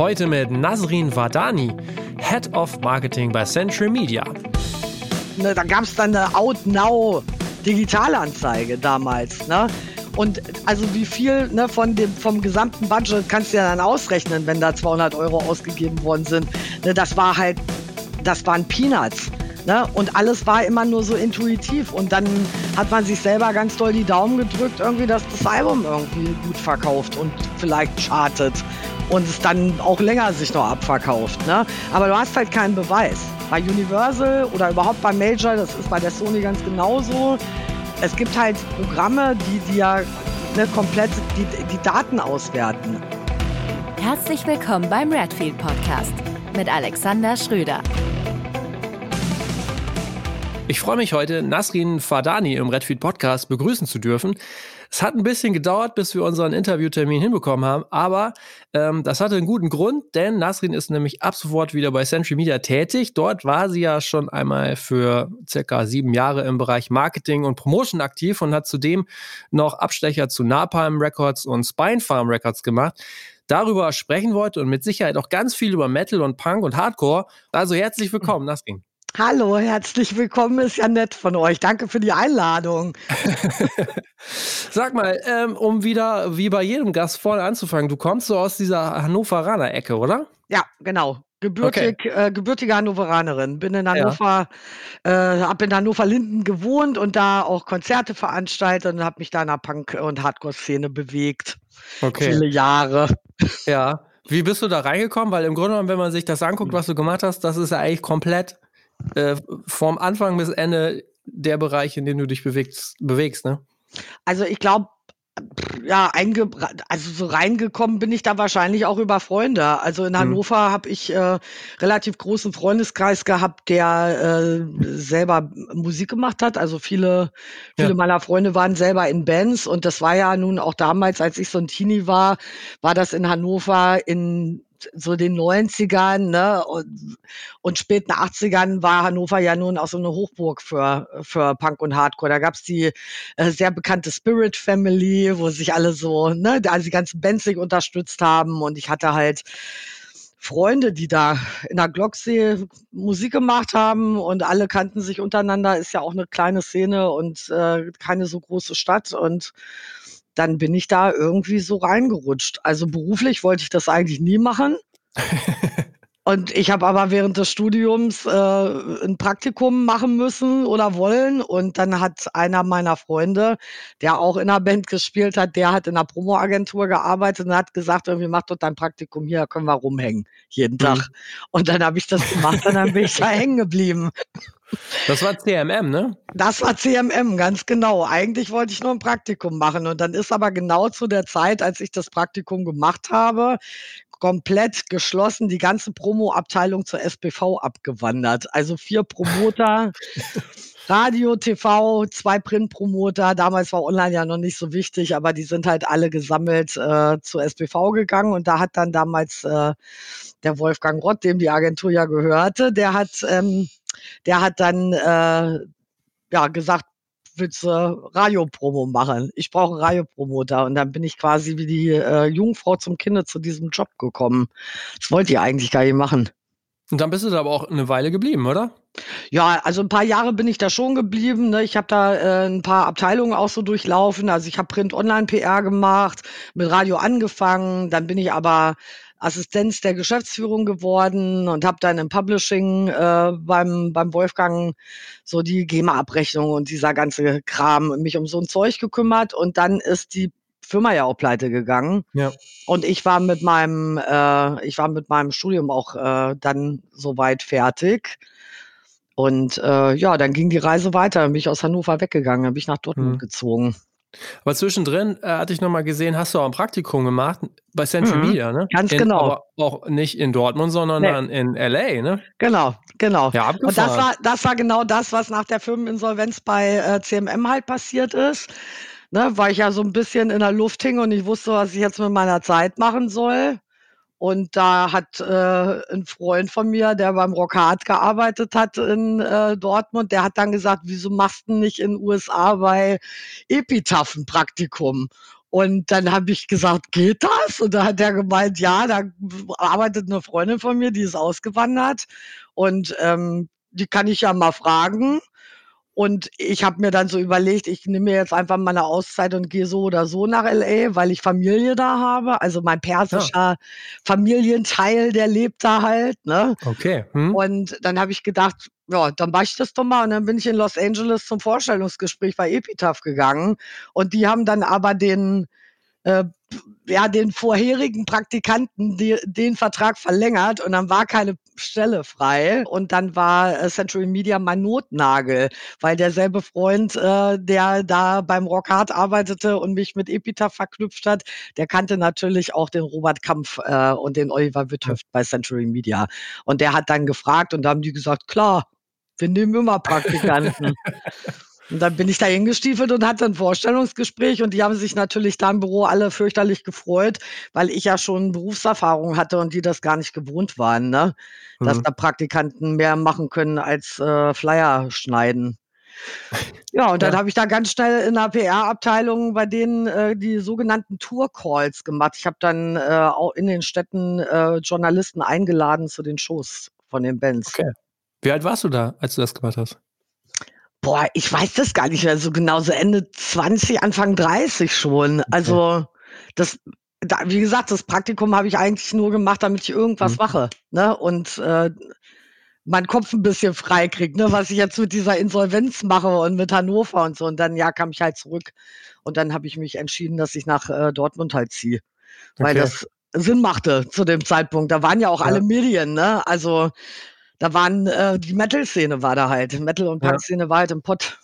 Heute mit Nasrin Vadani, Head of Marketing bei Century Media. Ne, da gab es dann eine Out Now Digitalanzeige damals. Ne? Und also wie viel ne, von dem, vom gesamten Budget kannst du ja dann ausrechnen, wenn da 200 Euro ausgegeben worden sind. Ne, das war halt, das waren Peanuts. Ne? Und alles war immer nur so intuitiv. Und dann hat man sich selber ganz doll die Daumen gedrückt, irgendwie, dass das Album irgendwie gut verkauft und vielleicht chartet. Und es dann auch länger sich noch abverkauft. Ne? Aber du hast halt keinen Beweis. Bei Universal oder überhaupt bei Major, das ist bei der Sony ganz genauso. Es gibt halt Programme, die dir ne, komplett die, die Daten auswerten. Herzlich willkommen beim Redfield Podcast mit Alexander Schröder. Ich freue mich heute, Nasrin Fadani im Redfield Podcast begrüßen zu dürfen. Es hat ein bisschen gedauert, bis wir unseren Interviewtermin hinbekommen haben, aber ähm, das hatte einen guten Grund, denn Nasrin ist nämlich ab sofort wieder bei Century Media tätig. Dort war sie ja schon einmal für circa sieben Jahre im Bereich Marketing und Promotion aktiv und hat zudem noch Abstecher zu Napalm Records und Spine Farm Records gemacht darüber sprechen wollte und mit Sicherheit auch ganz viel über Metal und Punk und Hardcore. Also herzlich willkommen, Nasrin. Hallo, herzlich willkommen. Ist ja nett von euch. Danke für die Einladung. Sag mal, ähm, um wieder wie bei jedem Gast vorne anzufangen, du kommst so aus dieser Hannoveraner Ecke, oder? Ja, genau. Gebürtig, okay. äh, gebürtige Hannoveranerin. Bin in Hannover, ja. äh, habe in Hannover Linden gewohnt und da auch Konzerte veranstaltet und habe mich da in der Punk- und Hardcore-Szene bewegt. Okay. Viele Jahre. Ja. Wie bist du da reingekommen? Weil im Grunde genommen, wenn man sich das anguckt, was du gemacht hast, das ist ja eigentlich komplett äh, vom Anfang bis Ende der Bereich, in dem du dich bewegst, bewegst ne? Also ich glaube, ja, einge also so reingekommen bin ich da wahrscheinlich auch über Freunde. Also in mhm. Hannover mhm. habe ich äh, relativ großen Freundeskreis gehabt, der äh, selber Musik gemacht hat. Also viele, viele ja. meiner Freunde waren selber in Bands und das war ja nun auch damals, als ich so ein Teenie war, war das in Hannover in so den 90ern ne, und, und späten 80ern war Hannover ja nun auch so eine Hochburg für, für Punk und Hardcore. Da gab's die äh, sehr bekannte Spirit Family, wo sich alle so, ne, also die ganzen Bands sich unterstützt haben. Und ich hatte halt Freunde, die da in der Glocksee Musik gemacht haben. Und alle kannten sich untereinander, ist ja auch eine kleine Szene und äh, keine so große Stadt. Und dann bin ich da irgendwie so reingerutscht. Also beruflich wollte ich das eigentlich nie machen. Und ich habe aber während des Studiums äh, ein Praktikum machen müssen oder wollen. Und dann hat einer meiner Freunde, der auch in einer Band gespielt hat, der hat in einer Promoagentur gearbeitet und hat gesagt, irgendwie mach doch dein Praktikum hier, können wir rumhängen, jeden Tag. Mhm. Und dann habe ich das gemacht und dann bin ich da hängen geblieben. Das war CMM, ne? Das war CMM, ganz genau. Eigentlich wollte ich nur ein Praktikum machen. Und dann ist aber genau zu der Zeit, als ich das Praktikum gemacht habe, komplett geschlossen die ganze Promo-Abteilung zur SPV abgewandert. Also vier Promoter. Radio, TV, zwei Print-Promoter. Damals war online ja noch nicht so wichtig, aber die sind halt alle gesammelt äh, zur SPV gegangen. Und da hat dann damals äh, der Wolfgang Rott, dem die Agentur ja gehörte, der hat ähm, der hat dann äh, ja gesagt, willst du Radiopromo machen? Ich brauche einen Radiopromoter. Und dann bin ich quasi wie die äh, Jungfrau zum Kinder zu diesem Job gekommen. Das wollte ich eigentlich gar nicht machen. Und dann bist du da aber auch eine Weile geblieben, oder? Ja, also ein paar Jahre bin ich da schon geblieben. Ne? Ich habe da äh, ein paar Abteilungen auch so durchlaufen. Also ich habe Print-Online-PR gemacht, mit Radio angefangen. Dann bin ich aber Assistenz der Geschäftsführung geworden und habe dann im Publishing äh, beim, beim Wolfgang so die GEMA-Abrechnung und dieser ganze Kram mich um so ein Zeug gekümmert und dann ist die Firma ja auch pleite gegangen. Ja. Und ich war mit meinem, äh, ich war mit meinem Studium auch äh, dann soweit fertig. Und äh, ja, dann ging die Reise weiter. Dann bin ich aus Hannover weggegangen, dann bin ich nach Dortmund hm. gezogen. Aber zwischendrin äh, hatte ich nochmal gesehen, hast du auch ein Praktikum gemacht bei Central mhm, Media, ne? Ganz in, genau. Aber auch nicht in Dortmund, sondern nee. in LA, ne? Genau, genau. Ja, Und das war, das war genau das, was nach der Firmeninsolvenz bei äh, CMM halt passiert ist. Ne, weil ich ja so ein bisschen in der Luft hing und ich wusste, was ich jetzt mit meiner Zeit machen soll. Und da hat äh, ein Freund von mir, der beim Rockhard gearbeitet hat in äh, Dortmund, der hat dann gesagt, wieso machst du nicht in den USA bei Epitaph ein Praktikum? Und dann habe ich gesagt, geht das? Und da hat er gemeint, ja, da arbeitet eine Freundin von mir, die ist ausgewandert. Und ähm, die kann ich ja mal fragen. Und ich habe mir dann so überlegt, ich nehme mir jetzt einfach mal eine Auszeit und gehe so oder so nach LA, weil ich Familie da habe. Also mein persischer ja. Familienteil, der lebt da halt. Ne? Okay. Hm. Und dann habe ich gedacht, ja, dann mache ich das doch mal. Und dann bin ich in Los Angeles zum Vorstellungsgespräch bei Epitaph gegangen. Und die haben dann aber den äh, ja, den vorherigen Praktikanten die, den Vertrag verlängert und dann war keine Stelle frei. Und dann war äh, Century Media mein Notnagel, weil derselbe Freund, äh, der da beim Rockhard arbeitete und mich mit Epitaph verknüpft hat, der kannte natürlich auch den Robert Kampf äh, und den Oliver Witthöft bei Century Media. Und der hat dann gefragt und da haben die gesagt, klar, wir nehmen immer Praktikanten. Und dann bin ich da hingestiefelt und hatte ein Vorstellungsgespräch und die haben sich natürlich da im Büro alle fürchterlich gefreut, weil ich ja schon Berufserfahrung hatte und die das gar nicht gewohnt waren, ne? Dass mhm. da Praktikanten mehr machen können als äh, Flyer schneiden. Ja, und dann ja. habe ich da ganz schnell in der PR-Abteilung bei denen äh, die sogenannten Tour-Calls gemacht. Ich habe dann äh, auch in den Städten äh, Journalisten eingeladen zu den Shows von den Bands. Okay. Wie alt warst du da, als du das gemacht hast? Boah, ich weiß das gar nicht mehr so genau, so Ende 20, Anfang 30 schon. Also das, da, wie gesagt, das Praktikum habe ich eigentlich nur gemacht, damit ich irgendwas mhm. mache, ne? Und äh, meinen Kopf ein bisschen frei kriege, ne? Was ich jetzt mit dieser Insolvenz mache und mit Hannover und so. Und dann ja kam ich halt zurück und dann habe ich mich entschieden, dass ich nach äh, Dortmund halt ziehe, okay. weil das Sinn machte zu dem Zeitpunkt. Da waren ja auch ja. alle Medien, ne? Also da waren, äh, die Metal-Szene war da halt. Metal- und Punk-Szene war halt im Pott.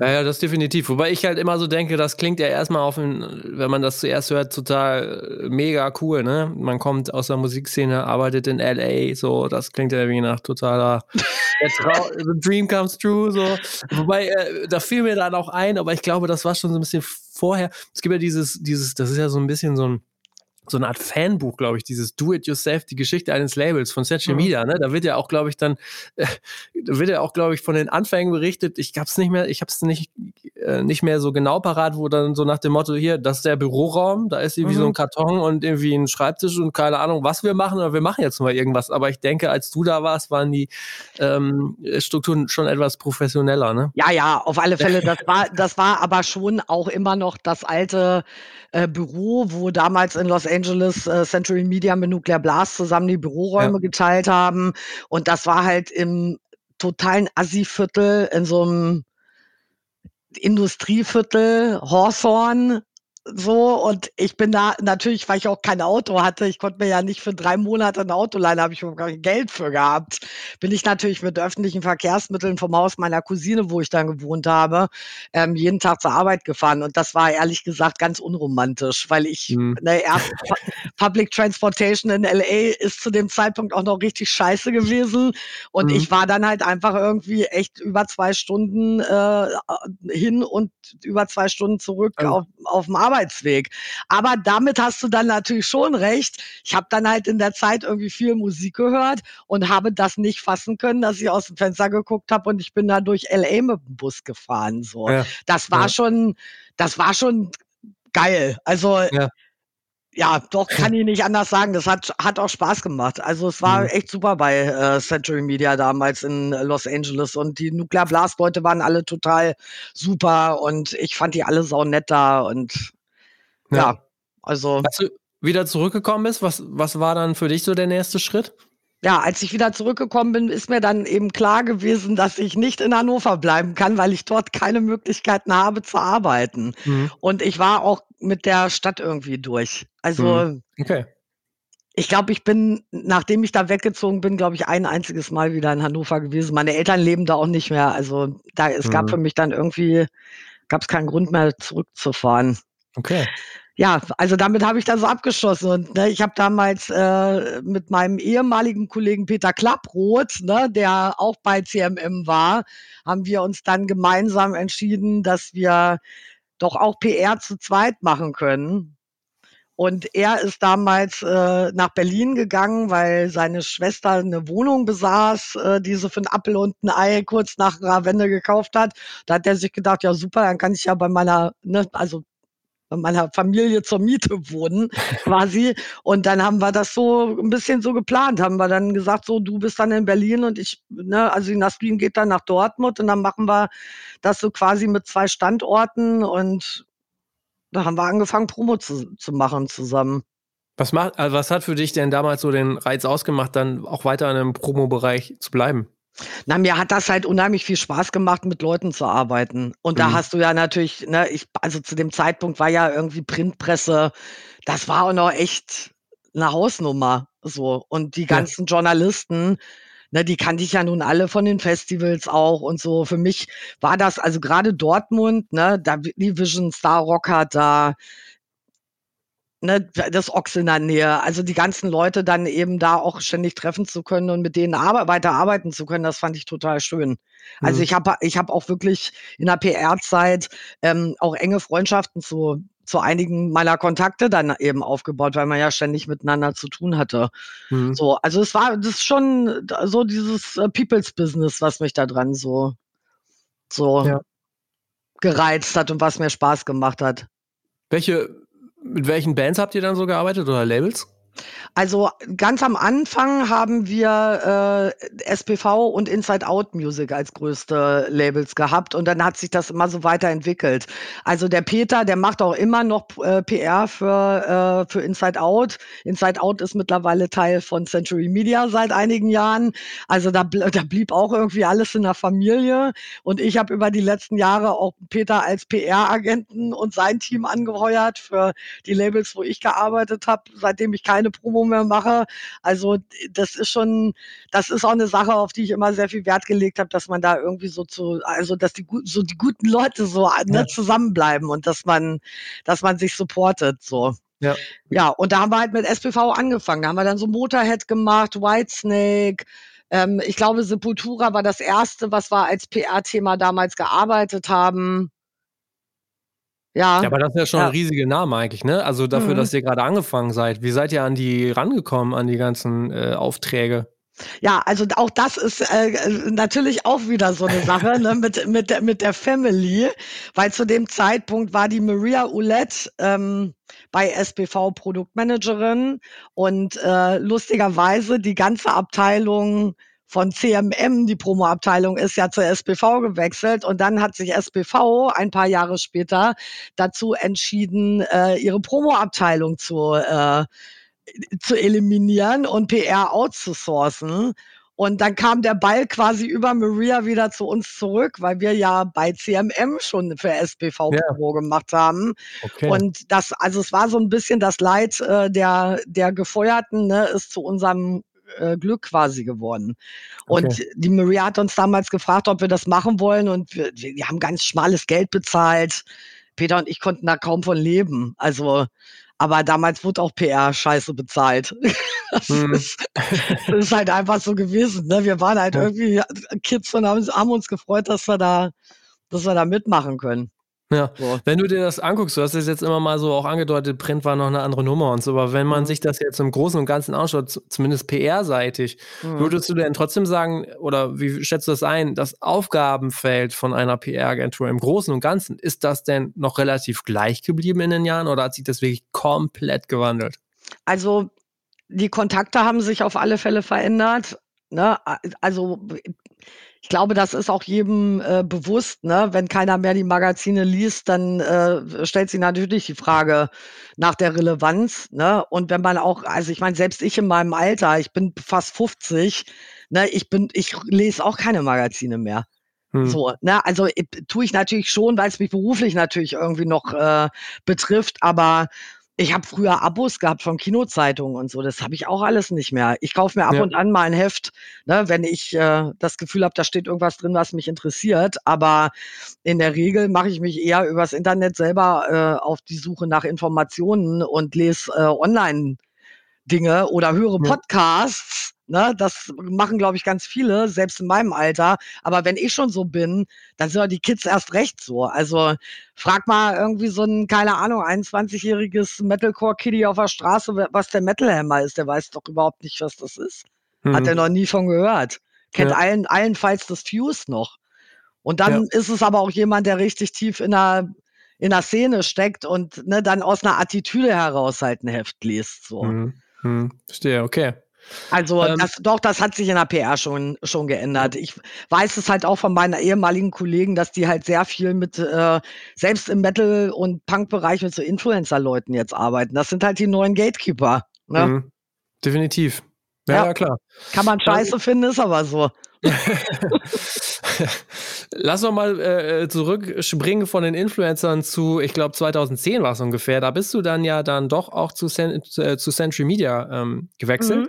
Ja, ja, das definitiv. Wobei ich halt immer so denke, das klingt ja erstmal auf, wenn man das zuerst hört, total äh, mega cool, ne? Man kommt aus der Musikszene, arbeitet in LA, so, das klingt ja wie nach totaler The Dream comes true, so. Wobei, äh, da fiel mir dann auch ein, aber ich glaube, das war schon so ein bisschen vorher. Es gibt ja dieses, dieses, das ist ja so ein bisschen so ein so eine Art Fanbuch, glaube ich, dieses Do-It-Yourself, die Geschichte eines Labels von Satchel mhm. Media. Ne? Da wird ja auch, glaube ich, dann, äh, da wird ja auch, glaube ich, von den Anfängen berichtet. Ich hab's nicht mehr, ich habe es nicht, äh, nicht mehr so genau parat, wo dann so nach dem Motto hier, das ist der Büroraum, da ist irgendwie mhm. so ein mhm. Karton und irgendwie ein Schreibtisch und keine Ahnung, was wir machen, oder wir machen jetzt mal irgendwas. Aber ich denke, als du da warst, waren die ähm, Strukturen schon etwas professioneller, ne? Ja, ja, auf alle Fälle. Das war, das war aber schon auch immer noch das alte äh, Büro, wo damals in Los Angeles äh, Century Media mit Nuclear Blast zusammen die Büroräume ja. geteilt haben. Und das war halt im totalen Assi-Viertel, in so einem Industrieviertel, Hawthorne, so und ich bin da natürlich, weil ich auch kein Auto hatte, ich konnte mir ja nicht für drei Monate ein Auto leihen, habe ich überhaupt kein Geld für gehabt. Bin ich natürlich mit öffentlichen Verkehrsmitteln vom Haus meiner Cousine, wo ich dann gewohnt habe, ähm, jeden Tag zur Arbeit gefahren und das war ehrlich gesagt ganz unromantisch, weil ich mhm. ne, erst Public Transportation in LA ist zu dem Zeitpunkt auch noch richtig scheiße gewesen und mhm. ich war dann halt einfach irgendwie echt über zwei Stunden äh, hin und über zwei Stunden zurück also. auf, auf dem Arbeit Arbeitsweg. Aber damit hast du dann natürlich schon recht. Ich habe dann halt in der Zeit irgendwie viel Musik gehört und habe das nicht fassen können, dass ich aus dem Fenster geguckt habe und ich bin da durch LA mit dem Bus gefahren. So, ja. das war ja. schon, das war schon geil. Also ja. Ja, doch, kann ich nicht anders sagen. Das hat, hat auch Spaß gemacht. Also es war mhm. echt super bei äh, Century Media damals in Los Angeles und die Nuclear Blast Leute waren alle total super und ich fand die alle sau nett da und ja, ja also. Als du wieder zurückgekommen bist, was, was war dann für dich so der nächste Schritt? ja, als ich wieder zurückgekommen bin, ist mir dann eben klar gewesen, dass ich nicht in Hannover bleiben kann, weil ich dort keine Möglichkeiten habe zu arbeiten. Mhm. Und ich war auch mit der Stadt irgendwie durch. Also mhm. okay. ich glaube, ich bin, nachdem ich da weggezogen bin, glaube ich, ein einziges Mal wieder in Hannover gewesen. Meine Eltern leben da auch nicht mehr. Also da, es mhm. gab für mich dann irgendwie, gab es keinen Grund mehr zurückzufahren. Okay ja, also damit habe ich dann so abgeschlossen. Und ne, ich habe damals äh, mit meinem ehemaligen Kollegen Peter Klapproth, ne, der auch bei CMM war, haben wir uns dann gemeinsam entschieden, dass wir doch auch PR zu zweit machen können. Und er ist damals äh, nach Berlin gegangen, weil seine Schwester eine Wohnung besaß, äh, die sie für ein Appel und ein Ei kurz nach Wende gekauft hat. Da hat er sich gedacht, ja super, dann kann ich ja bei meiner, ne, also meiner Familie zur Miete wohnen, quasi. Und dann haben wir das so ein bisschen so geplant, haben wir dann gesagt, so, du bist dann in Berlin und ich, ne, also die Nasrin geht dann nach Dortmund und dann machen wir das so quasi mit zwei Standorten und da haben wir angefangen, Promo zu, zu machen zusammen. Was, macht, also was hat für dich denn damals so den Reiz ausgemacht, dann auch weiter in einem Promo-Bereich zu bleiben? Na, mir hat das halt unheimlich viel Spaß gemacht, mit Leuten zu arbeiten. Und da mhm. hast du ja natürlich, ne, ich, also zu dem Zeitpunkt war ja irgendwie Printpresse, das war auch noch echt eine Hausnummer. So. Und die ganzen ja. Journalisten, ne, die kannte ich ja nun alle von den Festivals auch und so. Für mich war das, also gerade Dortmund, ne, da die Vision Star Rocker da, ne, das Ochs in der Nähe. Also die ganzen Leute dann eben da auch ständig treffen zu können und mit denen ar weiter arbeiten zu können, das fand ich total schön. Also mhm. ich habe ich hab auch wirklich in der PR-Zeit ähm, auch enge Freundschaften zu zu einigen meiner Kontakte dann eben aufgebaut, weil man ja ständig miteinander zu tun hatte. Mhm. So, also es war das ist schon so dieses äh, People's Business, was mich da dran so so ja. gereizt hat und was mir Spaß gemacht hat. Welche mit welchen Bands habt ihr dann so gearbeitet oder Labels? Also ganz am Anfang haben wir äh, SPV und Inside Out Music als größte Labels gehabt und dann hat sich das immer so weiterentwickelt. Also der Peter, der macht auch immer noch äh, PR für, äh, für Inside Out. Inside Out ist mittlerweile Teil von Century Media seit einigen Jahren. Also da, da blieb auch irgendwie alles in der Familie und ich habe über die letzten Jahre auch Peter als PR-Agenten und sein Team angeheuert für die Labels, wo ich gearbeitet habe, seitdem ich keine keine Promo mehr mache. Also das ist schon, das ist auch eine Sache, auf die ich immer sehr viel Wert gelegt habe, dass man da irgendwie so zu, also dass die so die guten Leute so ne, ja. zusammenbleiben und dass man, dass man sich supportet so. Ja. ja, und da haben wir halt mit SPV angefangen. Da haben wir dann so Motorhead gemacht, Whitesnake, ähm, ich glaube, Sepultura war das erste, was wir als PR-Thema damals gearbeitet haben. Ja. ja, aber das ist ja schon ja. ein riesiger Name eigentlich, ne? Also dafür, mhm. dass ihr gerade angefangen seid. Wie seid ihr an die rangekommen, an die ganzen äh, Aufträge? Ja, also auch das ist äh, natürlich auch wieder so eine Sache ne, mit, mit, der, mit der Family, weil zu dem Zeitpunkt war die Maria Oulette ähm, bei SPV Produktmanagerin und äh, lustigerweise die ganze Abteilung von CMM, die Promo-Abteilung, ist ja zur SPV gewechselt und dann hat sich SPV ein paar Jahre später dazu entschieden, äh, ihre Promo-Abteilung zu, äh, zu eliminieren und PR outzusourcen. Und dann kam der Ball quasi über Maria wieder zu uns zurück, weil wir ja bei CMM schon für SPV Promo ja. gemacht haben. Okay. Und das, also es war so ein bisschen das Leid äh, der, der Gefeuerten, ne, ist zu unserem äh, Glück quasi geworden. Und okay. die Maria hat uns damals gefragt, ob wir das machen wollen und wir, wir haben ganz schmales Geld bezahlt. Peter und ich konnten da kaum von leben. Also, aber damals wurde auch PR scheiße bezahlt. Das, hm. ist, das ist, halt einfach so gewesen. Ne? Wir waren halt ja. irgendwie Kids und haben, haben, uns gefreut, dass wir da, dass wir da mitmachen können. Ja, so. wenn du dir das anguckst, du hast es jetzt immer mal so auch angedeutet, Print war noch eine andere Nummer und so, aber wenn man mhm. sich das jetzt im Großen und Ganzen anschaut, zumindest PR-seitig, mhm. würdest du denn trotzdem sagen, oder wie schätzt du das ein, das Aufgabenfeld von einer PR-Agentur im Großen und Ganzen, ist das denn noch relativ gleich geblieben in den Jahren oder hat sich das wirklich komplett gewandelt? Also die Kontakte haben sich auf alle Fälle verändert. Ne? Also ich glaube, das ist auch jedem äh, bewusst, ne? Wenn keiner mehr die Magazine liest, dann äh, stellt sich natürlich die Frage nach der Relevanz, ne? Und wenn man auch, also ich meine, selbst ich in meinem Alter, ich bin fast 50, ne, ich bin, ich lese auch keine Magazine mehr. Hm. So, ne, also tue ich natürlich schon, weil es mich beruflich natürlich irgendwie noch äh, betrifft, aber ich habe früher Abos gehabt von Kinozeitungen und so. Das habe ich auch alles nicht mehr. Ich kaufe mir ab ja. und an mal ein Heft, ne, wenn ich äh, das Gefühl habe, da steht irgendwas drin, was mich interessiert. Aber in der Regel mache ich mich eher übers Internet selber äh, auf die Suche nach Informationen und lese äh, online Dinge oder höre Podcasts. Ne, das machen, glaube ich, ganz viele, selbst in meinem Alter. Aber wenn ich schon so bin, dann sind die Kids erst recht so. Also frag mal irgendwie so ein, keine Ahnung, 21-jähriges Metalcore-Kitty auf der Straße, was der Metal-Hammer ist. Der weiß doch überhaupt nicht, was das ist. Mhm. Hat er noch nie von gehört. Kennt ja. allen, allenfalls das Fuse noch. Und dann ja. ist es aber auch jemand, der richtig tief in der in der Szene steckt und ne, dann aus einer Attitüde heraus halt ein Heft liest. So. Hm, hm, verstehe, okay. Also ähm, das, doch, das hat sich in der PR schon, schon geändert. Ich weiß es halt auch von meinen ehemaligen Kollegen, dass die halt sehr viel mit, äh, selbst im Metal- und Punk-Bereich mit so Influencer-Leuten jetzt arbeiten. Das sind halt die neuen Gatekeeper. Ne? Mhm. Definitiv. Ja, ja, ja, klar. Kann man scheiße finden, ist aber so. Lass noch mal äh, zurückspringen von den Influencern zu, ich glaube 2010 war es ungefähr. Da bist du dann ja dann doch auch zu, Cent äh, zu Century Media ähm, gewechselt. Mhm.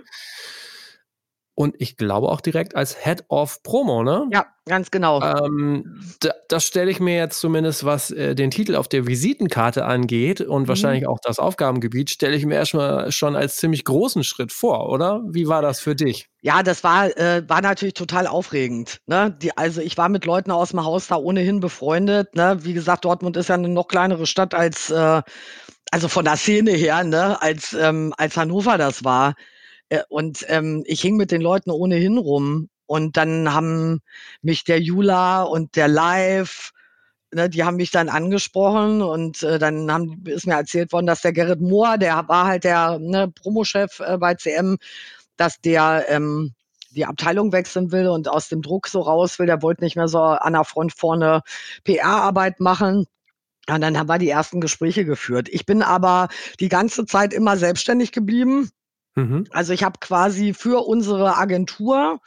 Und ich glaube auch direkt als Head of Promo, ne? Ja, ganz genau. Ähm, da, das stelle ich mir jetzt zumindest, was äh, den Titel auf der Visitenkarte angeht und mhm. wahrscheinlich auch das Aufgabengebiet, stelle ich mir erstmal schon als ziemlich großen Schritt vor, oder? Wie war das für dich? Ja, das war, äh, war natürlich total aufregend. Ne? Die, also ich war mit Leuten aus dem Haus da ohnehin befreundet. Ne? Wie gesagt, Dortmund ist ja eine noch kleinere Stadt als, äh, also von der Szene her, ne? als, ähm, als Hannover das war. Äh, und ähm, ich hing mit den Leuten ohnehin rum. Und dann haben mich der Jula und der Live, ne, die haben mich dann angesprochen und äh, dann haben, ist mir erzählt worden, dass der Gerrit Mohr, der war halt der ne, Promochef äh, bei CM, dass der ähm, die Abteilung wechseln will und aus dem Druck so raus will. Der wollte nicht mehr so an der Front vorne PR-Arbeit machen. Und dann haben wir die ersten Gespräche geführt. Ich bin aber die ganze Zeit immer selbstständig geblieben Mhm. Also ich habe quasi für unsere Agentur,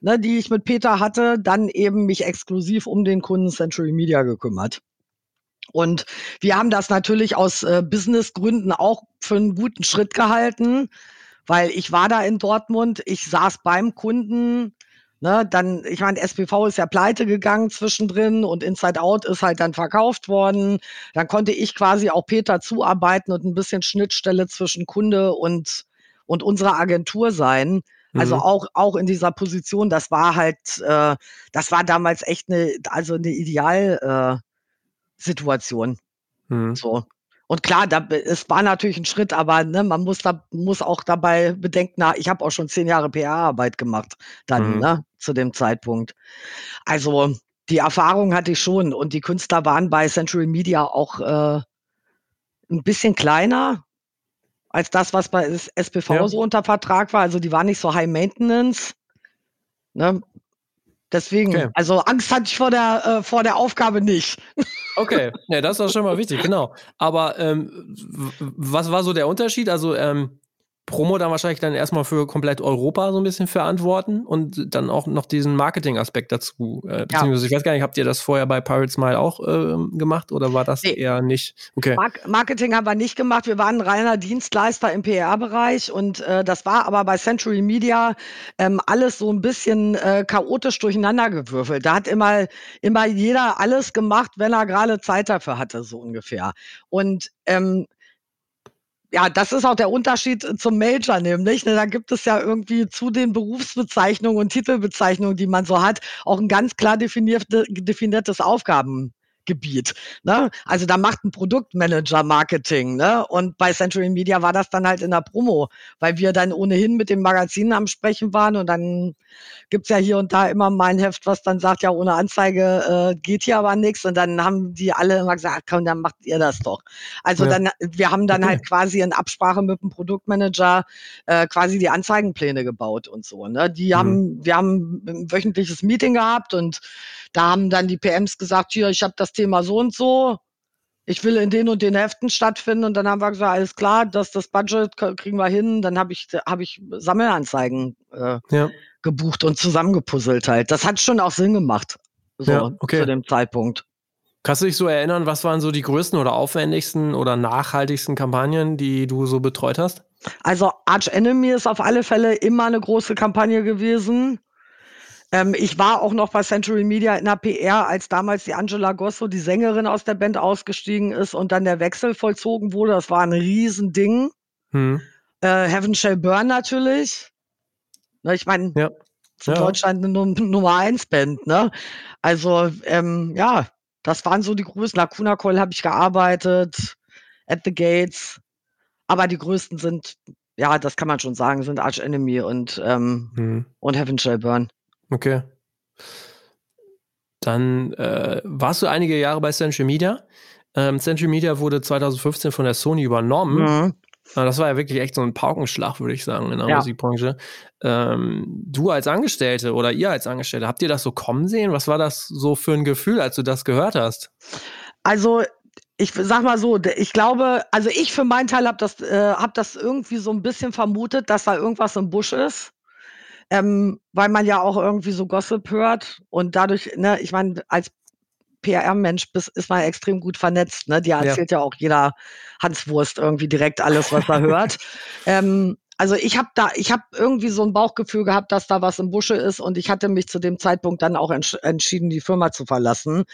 ne, die ich mit Peter hatte, dann eben mich exklusiv um den Kunden Century Media gekümmert. Und wir haben das natürlich aus äh, Businessgründen auch für einen guten Schritt gehalten, weil ich war da in Dortmund, ich saß beim Kunden, ne, dann, ich meine, SPV ist ja pleite gegangen zwischendrin und Inside Out ist halt dann verkauft worden. Dann konnte ich quasi auch Peter zuarbeiten und ein bisschen Schnittstelle zwischen Kunde und und unserer Agentur sein. Also mhm. auch, auch in dieser Position, das war halt, äh, das war damals echt eine, also eine Idealsituation. Äh, mhm. So. Und klar, da, es war natürlich ein Schritt, aber ne, man muss da muss auch dabei bedenken, na, ich habe auch schon zehn Jahre PR-Arbeit gemacht dann, mhm. ne, zu dem Zeitpunkt. Also die Erfahrung hatte ich schon und die Künstler waren bei Century Media auch äh, ein bisschen kleiner, als das, was bei SPV ja. so unter Vertrag war. Also die war nicht so High Maintenance. Ne? Deswegen, okay. also Angst hatte ich vor der, äh, vor der Aufgabe nicht. Okay, ja, das ist schon mal wichtig, genau. Aber ähm, was war so der Unterschied? Also ähm, Promo dann wahrscheinlich dann erstmal für komplett Europa so ein bisschen verantworten und dann auch noch diesen Marketing-Aspekt dazu. Äh, beziehungsweise, ja. ich weiß gar nicht, habt ihr das vorher bei Pirates Smile auch äh, gemacht oder war das nee. eher nicht? Okay. Mark Marketing haben wir nicht gemacht. Wir waren ein reiner Dienstleister im PR-Bereich und äh, das war aber bei Century Media ähm, alles so ein bisschen äh, chaotisch durcheinandergewürfelt. Da hat immer, immer jeder alles gemacht, wenn er gerade Zeit dafür hatte, so ungefähr. Und ähm, ja, das ist auch der Unterschied zum Major nämlich. Ne? Da gibt es ja irgendwie zu den Berufsbezeichnungen und Titelbezeichnungen, die man so hat, auch ein ganz klar definierte, definiertes Aufgaben, Gebiet. Ne? Also da macht ein Produktmanager Marketing. Ne? Und bei Century Media war das dann halt in der Promo, weil wir dann ohnehin mit dem Magazin am Sprechen waren und dann gibt's ja hier und da immer mal ein Heft, was dann sagt, ja, ohne Anzeige äh, geht hier aber nichts. Und dann haben die alle immer gesagt, komm, dann macht ihr das doch. Also ja. dann, wir haben dann okay. halt quasi in Absprache mit dem Produktmanager äh, quasi die Anzeigenpläne gebaut und so. Ne? Die mhm. haben, wir haben ein wöchentliches Meeting gehabt und da haben dann die PMs gesagt, hier, ich habe das Thema so und so, ich will in den und den Heften stattfinden. Und dann haben wir gesagt, alles klar, dass das Budget kriegen wir hin. Dann habe ich, hab ich Sammelanzeigen äh, ja. gebucht und zusammengepuzzelt halt. Das hat schon auch Sinn gemacht, so ja, okay. zu dem Zeitpunkt. Kannst du dich so erinnern, was waren so die größten oder aufwendigsten oder nachhaltigsten Kampagnen, die du so betreut hast? Also Arch Enemy ist auf alle Fälle immer eine große Kampagne gewesen. Ähm, ich war auch noch bei Century Media in der PR, als damals die Angela Gosso, die Sängerin aus der Band, ausgestiegen ist und dann der Wechsel vollzogen wurde. Das war ein Riesending. Hm. Äh, Heaven Shall Burn natürlich. Ne, ich meine, ja. in ja. Deutschland eine Nummer 1 Band, ne? Also, ähm, ja, das waren so die größten. Lacuna Coil habe ich gearbeitet, At the Gates. Aber die größten sind, ja, das kann man schon sagen, sind Arch Enemy und, ähm, hm. und Heaven Shall Burn. Okay. Dann äh, warst du einige Jahre bei Central Media. Ähm, Century Media wurde 2015 von der Sony übernommen. Mhm. Das war ja wirklich echt so ein Paukenschlag, würde ich sagen, in der ja. Musikbranche. Ähm, du als Angestellte oder ihr als Angestellte, habt ihr das so kommen sehen? Was war das so für ein Gefühl, als du das gehört hast? Also ich sag mal so, ich glaube, also ich für meinen Teil habe das, äh, hab das irgendwie so ein bisschen vermutet, dass da irgendwas im Busch ist. Ähm, weil man ja auch irgendwie so Gossip hört und dadurch, ne, ich meine, als PR-Mensch ist man extrem gut vernetzt. Ne? Dir erzählt ja. ja auch jeder Hanswurst irgendwie direkt alles, was er hört. Ähm, also ich habe da, ich habe irgendwie so ein Bauchgefühl gehabt, dass da was im Busche ist und ich hatte mich zu dem Zeitpunkt dann auch entsch entschieden, die Firma zu verlassen.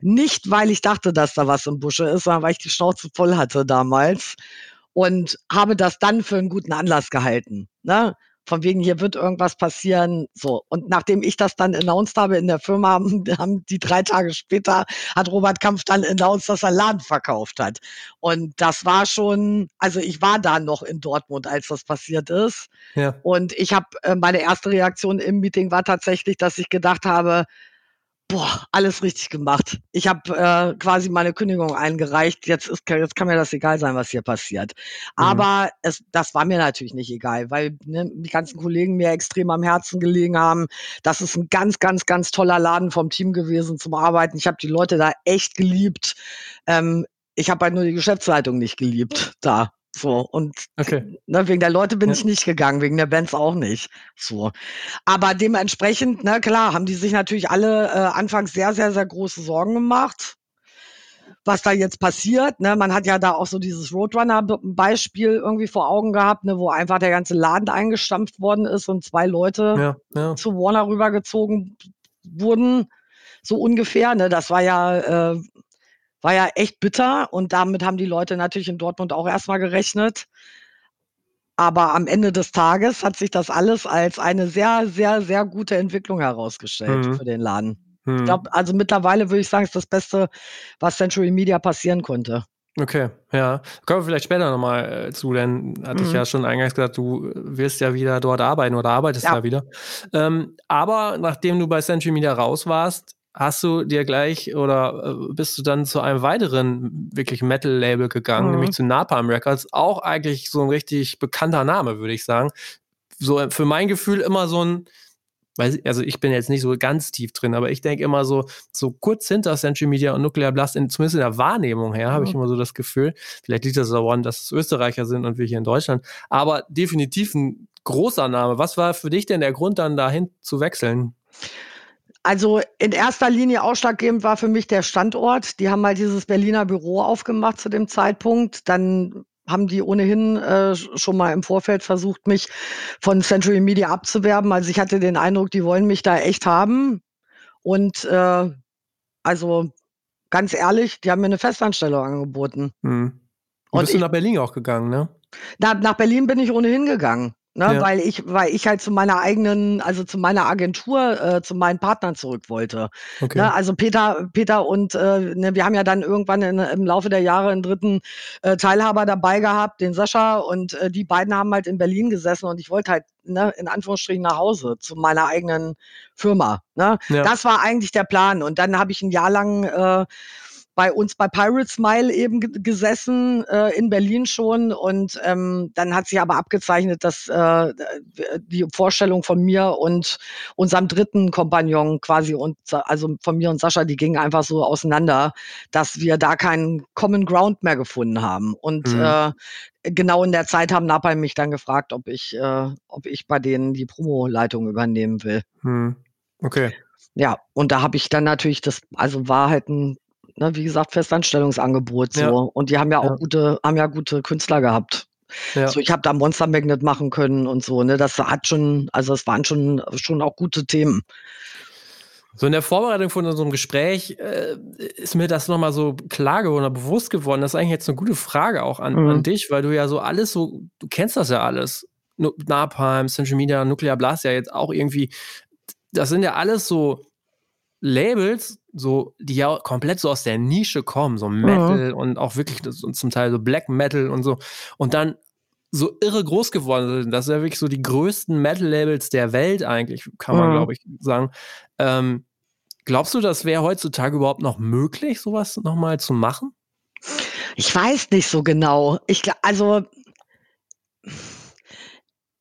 Nicht, weil ich dachte, dass da was im Busche ist, sondern weil ich die Schnauze voll hatte damals und habe das dann für einen guten Anlass gehalten. Ne? Von wegen, hier wird irgendwas passieren. So. Und nachdem ich das dann announced habe in der Firma, haben, die drei Tage später, hat Robert Kampf dann announced, dass er Laden verkauft hat. Und das war schon, also ich war da noch in Dortmund, als das passiert ist. Ja. Und ich habe, äh, meine erste Reaktion im Meeting war tatsächlich, dass ich gedacht habe, boah, alles richtig gemacht. Ich habe äh, quasi meine Kündigung eingereicht. Jetzt ist jetzt kann mir das egal sein, was hier passiert. Mhm. Aber es, das war mir natürlich nicht egal, weil ne, die ganzen Kollegen mir extrem am Herzen gelegen haben. Das ist ein ganz, ganz, ganz toller Laden vom Team gewesen zum Arbeiten. Ich habe die Leute da echt geliebt. Ähm, ich habe halt nur die Geschäftsleitung nicht geliebt da. So, und okay. ne, wegen der Leute bin ja. ich nicht gegangen, wegen der Bands auch nicht. So. Aber dementsprechend, na ne, klar, haben die sich natürlich alle äh, anfangs sehr, sehr, sehr große Sorgen gemacht, was da jetzt passiert. Ne? Man hat ja da auch so dieses Roadrunner-Beispiel irgendwie vor Augen gehabt, ne, wo einfach der ganze Laden eingestampft worden ist und zwei Leute ja, ja. zu Warner rübergezogen wurden. So ungefähr, ne? Das war ja äh, war ja echt bitter und damit haben die Leute natürlich in Dortmund auch erstmal gerechnet. Aber am Ende des Tages hat sich das alles als eine sehr, sehr, sehr gute Entwicklung herausgestellt mhm. für den Laden. Mhm. Ich glaube, also mittlerweile würde ich sagen, ist das Beste, was Century Media passieren konnte. Okay, ja. Kommen wir vielleicht später nochmal äh, zu, denn hatte mhm. ich ja schon eingangs gesagt, du wirst ja wieder dort arbeiten oder arbeitest ja, da wieder. Ähm, aber nachdem du bei Century Media raus warst, hast du dir gleich oder äh, bist du dann zu einem weiteren wirklich Metal-Label gegangen, mhm. nämlich zu Napalm Records. Auch eigentlich so ein richtig bekannter Name, würde ich sagen. So äh, für mein Gefühl immer so ein, also ich bin jetzt nicht so ganz tief drin, aber ich denke immer so, so kurz hinter Century Media und Nuclear Blast, in, zumindest in der Wahrnehmung her, mhm. habe ich immer so das Gefühl. Vielleicht liegt das daran, dass es Österreicher sind und wir hier in Deutschland. Aber definitiv ein großer Name. Was war für dich denn der Grund, dann dahin zu wechseln? Also in erster Linie ausschlaggebend war für mich der Standort. Die haben mal dieses Berliner Büro aufgemacht zu dem Zeitpunkt. Dann haben die ohnehin äh, schon mal im Vorfeld versucht, mich von Century Media abzuwerben. Also ich hatte den Eindruck, die wollen mich da echt haben. Und äh, also ganz ehrlich, die haben mir eine Festanstellung angeboten. Hm. Und, Und bist ich, du nach Berlin auch gegangen, ne? Na, nach Berlin bin ich ohnehin gegangen. Ne, ja. weil ich, weil ich halt zu meiner eigenen, also zu meiner Agentur, äh, zu meinen Partnern zurück wollte. Okay. Ne, also Peter, Peter und äh, ne, wir haben ja dann irgendwann in, im Laufe der Jahre einen dritten äh, Teilhaber dabei gehabt, den Sascha, und äh, die beiden haben halt in Berlin gesessen und ich wollte halt ne, in Anführungsstrichen nach Hause zu meiner eigenen Firma. Ne? Ja. Das war eigentlich der Plan. Und dann habe ich ein Jahr lang äh, bei uns bei Pirate Smile eben gesessen, äh, in Berlin schon. Und ähm, dann hat sich aber abgezeichnet, dass äh, die Vorstellung von mir und unserem dritten Kompagnon quasi und also von mir und Sascha, die gingen einfach so auseinander, dass wir da keinen Common Ground mehr gefunden haben. Und mhm. äh, genau in der Zeit haben Napalm mich dann gefragt, ob ich, äh, ob ich bei denen die Promo-Leitung übernehmen will. Mhm. Okay. Ja, und da habe ich dann natürlich das, also war halt ein ne, wie gesagt, Festanstellungsangebot so. Ja. Und die haben ja auch ja. gute, haben ja gute Künstler gehabt. Ja. So, ich habe da Monster Magnet machen können und so, ne? Das hat schon, also es waren schon, schon auch gute Themen. So in der Vorbereitung von unserem Gespräch äh, ist mir das nochmal so klar geworden, oder bewusst geworden. Das ist eigentlich jetzt eine gute Frage auch an, mhm. an dich, weil du ja so alles so, du kennst das ja alles. Napalm, Central Media, Nuclear Blast ja jetzt auch irgendwie, das sind ja alles so Labels, so, die ja komplett so aus der Nische kommen, so Metal mhm. und auch wirklich zum Teil so Black Metal und so. Und dann so irre groß geworden sind. Das sind ja wirklich so die größten Metal-Labels der Welt eigentlich, kann man, mhm. glaube ich, sagen. Ähm, glaubst du, das wäre heutzutage überhaupt noch möglich, sowas nochmal zu machen? Ich weiß nicht so genau. Ich, also,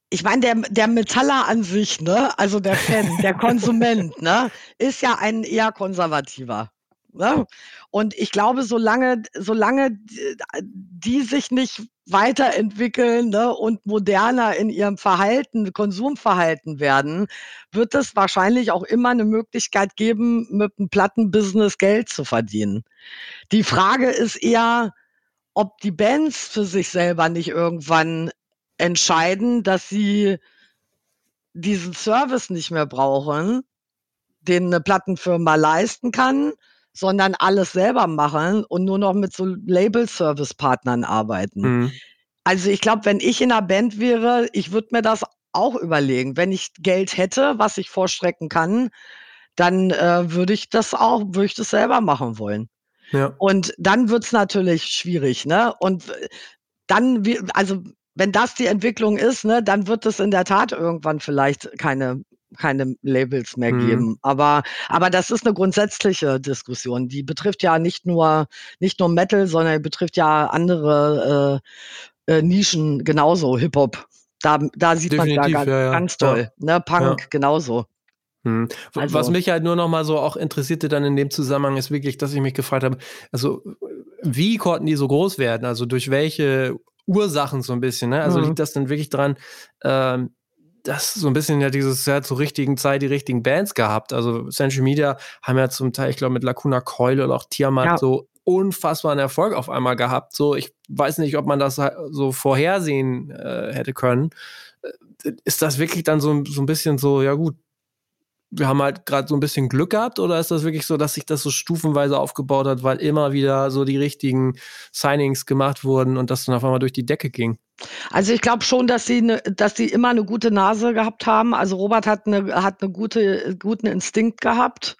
ich meine, der, der Metaller an sich, ne, also der Fan, der Konsument, ne, ist ja ein eher konservativer. Ne? Und ich glaube, solange, solange die sich nicht weiterentwickeln ne, und moderner in ihrem Verhalten, Konsumverhalten werden, wird es wahrscheinlich auch immer eine Möglichkeit geben, mit einem Plattenbusiness Geld zu verdienen. Die Frage ist eher, ob die Bands für sich selber nicht irgendwann entscheiden, dass sie diesen Service nicht mehr brauchen, den eine Plattenfirma leisten kann, sondern alles selber machen und nur noch mit so Label-Service-Partnern arbeiten. Mhm. Also ich glaube, wenn ich in einer Band wäre, ich würde mir das auch überlegen. Wenn ich Geld hätte, was ich vorstrecken kann, dann äh, würde ich das auch, würde ich das selber machen wollen. Ja. Und dann wird's natürlich schwierig, ne? Und dann, also wenn das die Entwicklung ist, ne, dann wird es in der Tat irgendwann vielleicht keine keine Labels mehr mhm. geben. Aber, aber das ist eine grundsätzliche Diskussion. Die betrifft ja nicht nur, nicht nur Metal, sondern betrifft ja andere äh, äh, Nischen genauso, Hip-Hop. Da, da sieht Definitiv, man ja ganz, ja, ja. ganz toll. Ne? Punk genauso. Hm. Also, Was mich halt nur noch mal so auch interessierte dann in dem Zusammenhang ist wirklich, dass ich mich gefragt habe, also wie konnten die so groß werden? Also durch welche Ursachen so ein bisschen? Ne? Also mhm. liegt das denn wirklich dran, ähm, das so ein bisschen ja dieses ja zur richtigen Zeit die richtigen Bands gehabt. Also Century Media haben ja zum Teil, ich glaube, mit Lacuna Coil oder auch Tiamat ja. so unfassbaren Erfolg auf einmal gehabt. So, ich weiß nicht, ob man das so vorhersehen äh, hätte können. Äh, ist das wirklich dann so, so ein bisschen so, ja gut, wir haben halt gerade so ein bisschen Glück gehabt oder ist das wirklich so, dass sich das so stufenweise aufgebaut hat, weil immer wieder so die richtigen Signings gemacht wurden und das dann auf einmal durch die Decke ging? Also ich glaube schon, dass sie, ne, dass sie immer eine gute Nase gehabt haben. Also Robert hat eine, hat eine gute, guten Instinkt gehabt.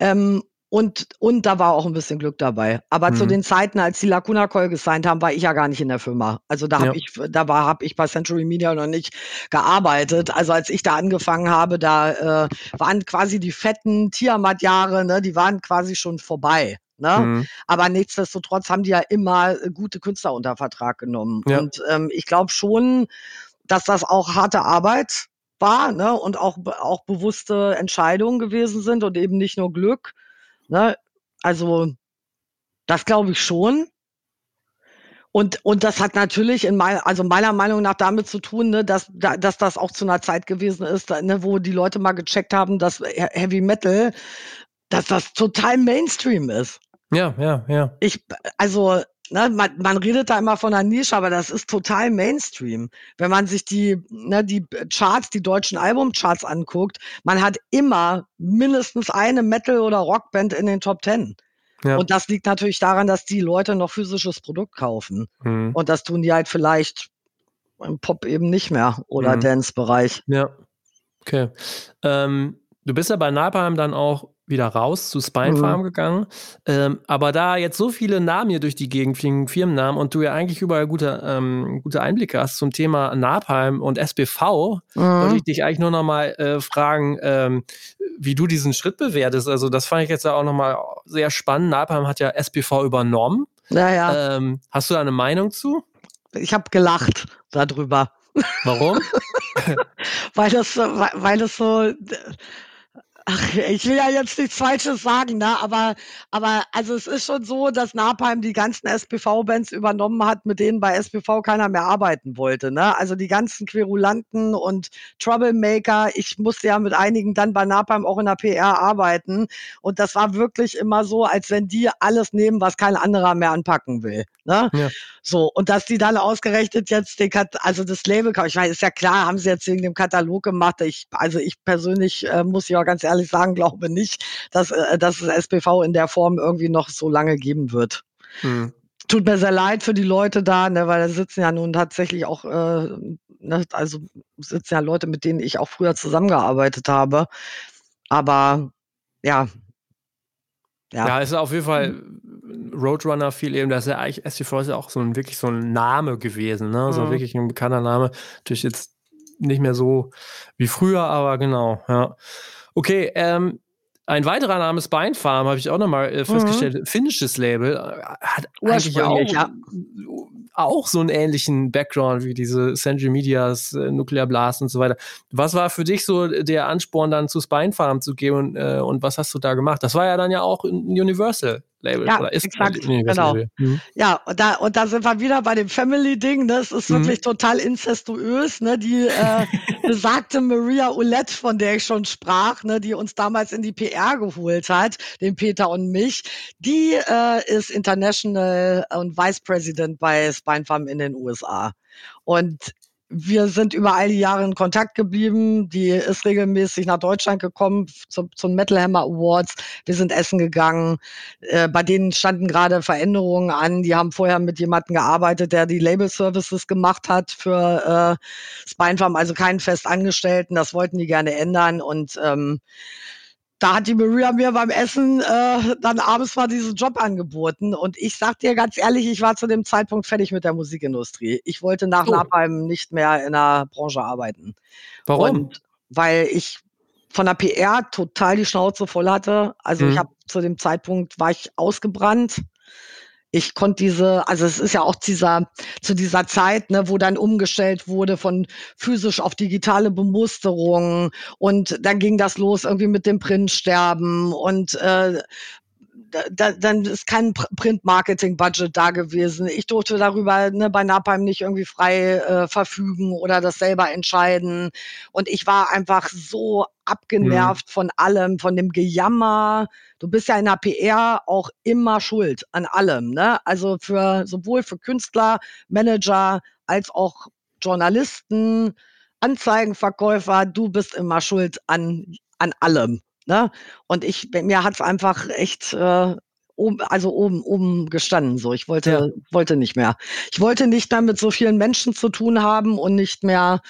Ähm, und, und da war auch ein bisschen Glück dabei. Aber mhm. zu den Zeiten, als die Lacuna Coil gesigned haben, war ich ja gar nicht in der Firma. Also da ja. habe ich, da war, habe ich bei Century Media noch nicht gearbeitet. Also als ich da angefangen habe, da äh, waren quasi die fetten Tiamat-Jahre, ne, die waren quasi schon vorbei. Ne? Mhm. Aber nichtsdestotrotz haben die ja immer gute Künstler unter Vertrag genommen. Ja. Und ähm, ich glaube schon, dass das auch harte Arbeit war ne? und auch, auch bewusste Entscheidungen gewesen sind und eben nicht nur Glück. Ne? Also, das glaube ich schon. Und, und das hat natürlich in mein, also meiner Meinung nach damit zu tun, ne, dass, dass das auch zu einer Zeit gewesen ist, ne, wo die Leute mal gecheckt haben, dass Heavy Metal, dass das total Mainstream ist. Ja, ja, ja. Ich, also, ne, man, man redet da immer von einer Nische, aber das ist total Mainstream. Wenn man sich die, ne, die Charts, die deutschen Albumcharts anguckt, man hat immer mindestens eine Metal- oder Rockband in den Top Ten. Ja. Und das liegt natürlich daran, dass die Leute noch physisches Produkt kaufen. Mhm. Und das tun die halt vielleicht im Pop eben nicht mehr oder mhm. Dance-Bereich. Ja. Okay. Ähm, du bist ja bei Napalm dann auch wieder raus zu Spine Farm mhm. gegangen. Ähm, aber da jetzt so viele Namen hier durch die Gegend fliegen, Firmennamen, und du ja eigentlich überall gute, ähm, gute Einblicke hast zum Thema Napalm und SBV, mhm. wollte ich dich eigentlich nur noch mal äh, fragen, ähm, wie du diesen Schritt bewertest. Also das fand ich jetzt auch noch mal sehr spannend. Napalm hat ja SBV übernommen. Naja. Ähm, hast du da eine Meinung zu? Ich habe gelacht darüber. Warum? weil das, weil das so Ach, ich will ja jetzt nichts Falsches sagen, ne? aber, aber also es ist schon so, dass Napalm die ganzen SPV-Bands übernommen hat, mit denen bei SPV keiner mehr arbeiten wollte. Ne? Also die ganzen Querulanten und Troublemaker. Ich musste ja mit einigen dann bei Napalm auch in der PR arbeiten. Und das war wirklich immer so, als wenn die alles nehmen, was kein anderer mehr anpacken will. Ne? Ja. So, und dass die dann ausgerechnet jetzt den Kat also das Label, ich meine, ist ja klar, haben sie jetzt wegen dem Katalog gemacht. Ich, also ich persönlich äh, muss ja ganz ehrlich sagen, glaube nicht, dass, äh, dass es SPV in der Form irgendwie noch so lange geben wird. Hm. Tut mir sehr leid für die Leute da, ne, weil da sitzen ja nun tatsächlich auch, äh, ne, also sitzen ja Leute, mit denen ich auch früher zusammengearbeitet habe. Aber ja, ja. ja, ist auf jeden Fall Roadrunner viel eben, das ist ja eigentlich STV ist ja auch so ein wirklich so ein Name gewesen, ne? Mhm. So wirklich ein bekannter Name. Natürlich jetzt nicht mehr so wie früher, aber genau, ja. Okay, ähm, Ein weiterer Name ist Beinfarm, habe ich auch nochmal äh, festgestellt. Mhm. Finnisches Label. Äh, hat eigentlich auch, ja. auch so einen ähnlichen Background wie diese Century Medias, äh, Nuclear Blast und so weiter. Was war für dich so der Ansporn, dann zu Spinefarm zu gehen und, äh, und was hast du da gemacht? Das war ja dann ja auch ein Universal. Label ja, oder ist exakt, genau. Mhm. Ja, und da, und da sind wir wieder bei dem Family-Ding. Ne? Es ist mhm. wirklich total incestuös. Ne? Die äh, besagte Maria Oulette, von der ich schon sprach, ne? die uns damals in die PR geholt hat, den Peter und mich, die äh, ist International und Vice President bei Spine Farm in den USA. Und wir sind über all die Jahre in Kontakt geblieben. Die ist regelmäßig nach Deutschland gekommen zum, zum Metal Hammer Awards. Wir sind essen gegangen. Äh, bei denen standen gerade Veränderungen an. Die haben vorher mit jemandem gearbeitet, der die Label Services gemacht hat für äh, Spinefarm, also keinen Festangestellten. Das wollten die gerne ändern und ähm, da hat die Maria mir beim Essen äh, dann abends mal diesen Job angeboten. Und ich sag dir ganz ehrlich, ich war zu dem Zeitpunkt fertig mit der Musikindustrie. Ich wollte nach oh. Napalm nicht mehr in der Branche arbeiten. Warum? Und weil ich von der PR total die Schnauze voll hatte. Also mhm. ich habe zu dem Zeitpunkt war ich ausgebrannt ich konnte diese, also es ist ja auch dieser, zu dieser Zeit, ne, wo dann umgestellt wurde von physisch auf digitale Bemusterung. Und dann ging das los irgendwie mit dem Printsterben und äh, da, dann ist kein Print-Marketing-Budget da gewesen. Ich durfte darüber ne, bei Napalm nicht irgendwie frei äh, verfügen oder das selber entscheiden. Und ich war einfach so abgenervt mhm. von allem, von dem Gejammer. Du bist ja in der PR auch immer schuld an allem. Ne? Also für sowohl für Künstler, Manager als auch Journalisten, Anzeigenverkäufer, du bist immer schuld an, an allem. Ne? Und ich, mir hat's einfach echt äh, oben, also oben, oben gestanden. So, ich wollte, ja. wollte nicht mehr. Ich wollte nicht mehr mit so vielen Menschen zu tun haben und nicht mehr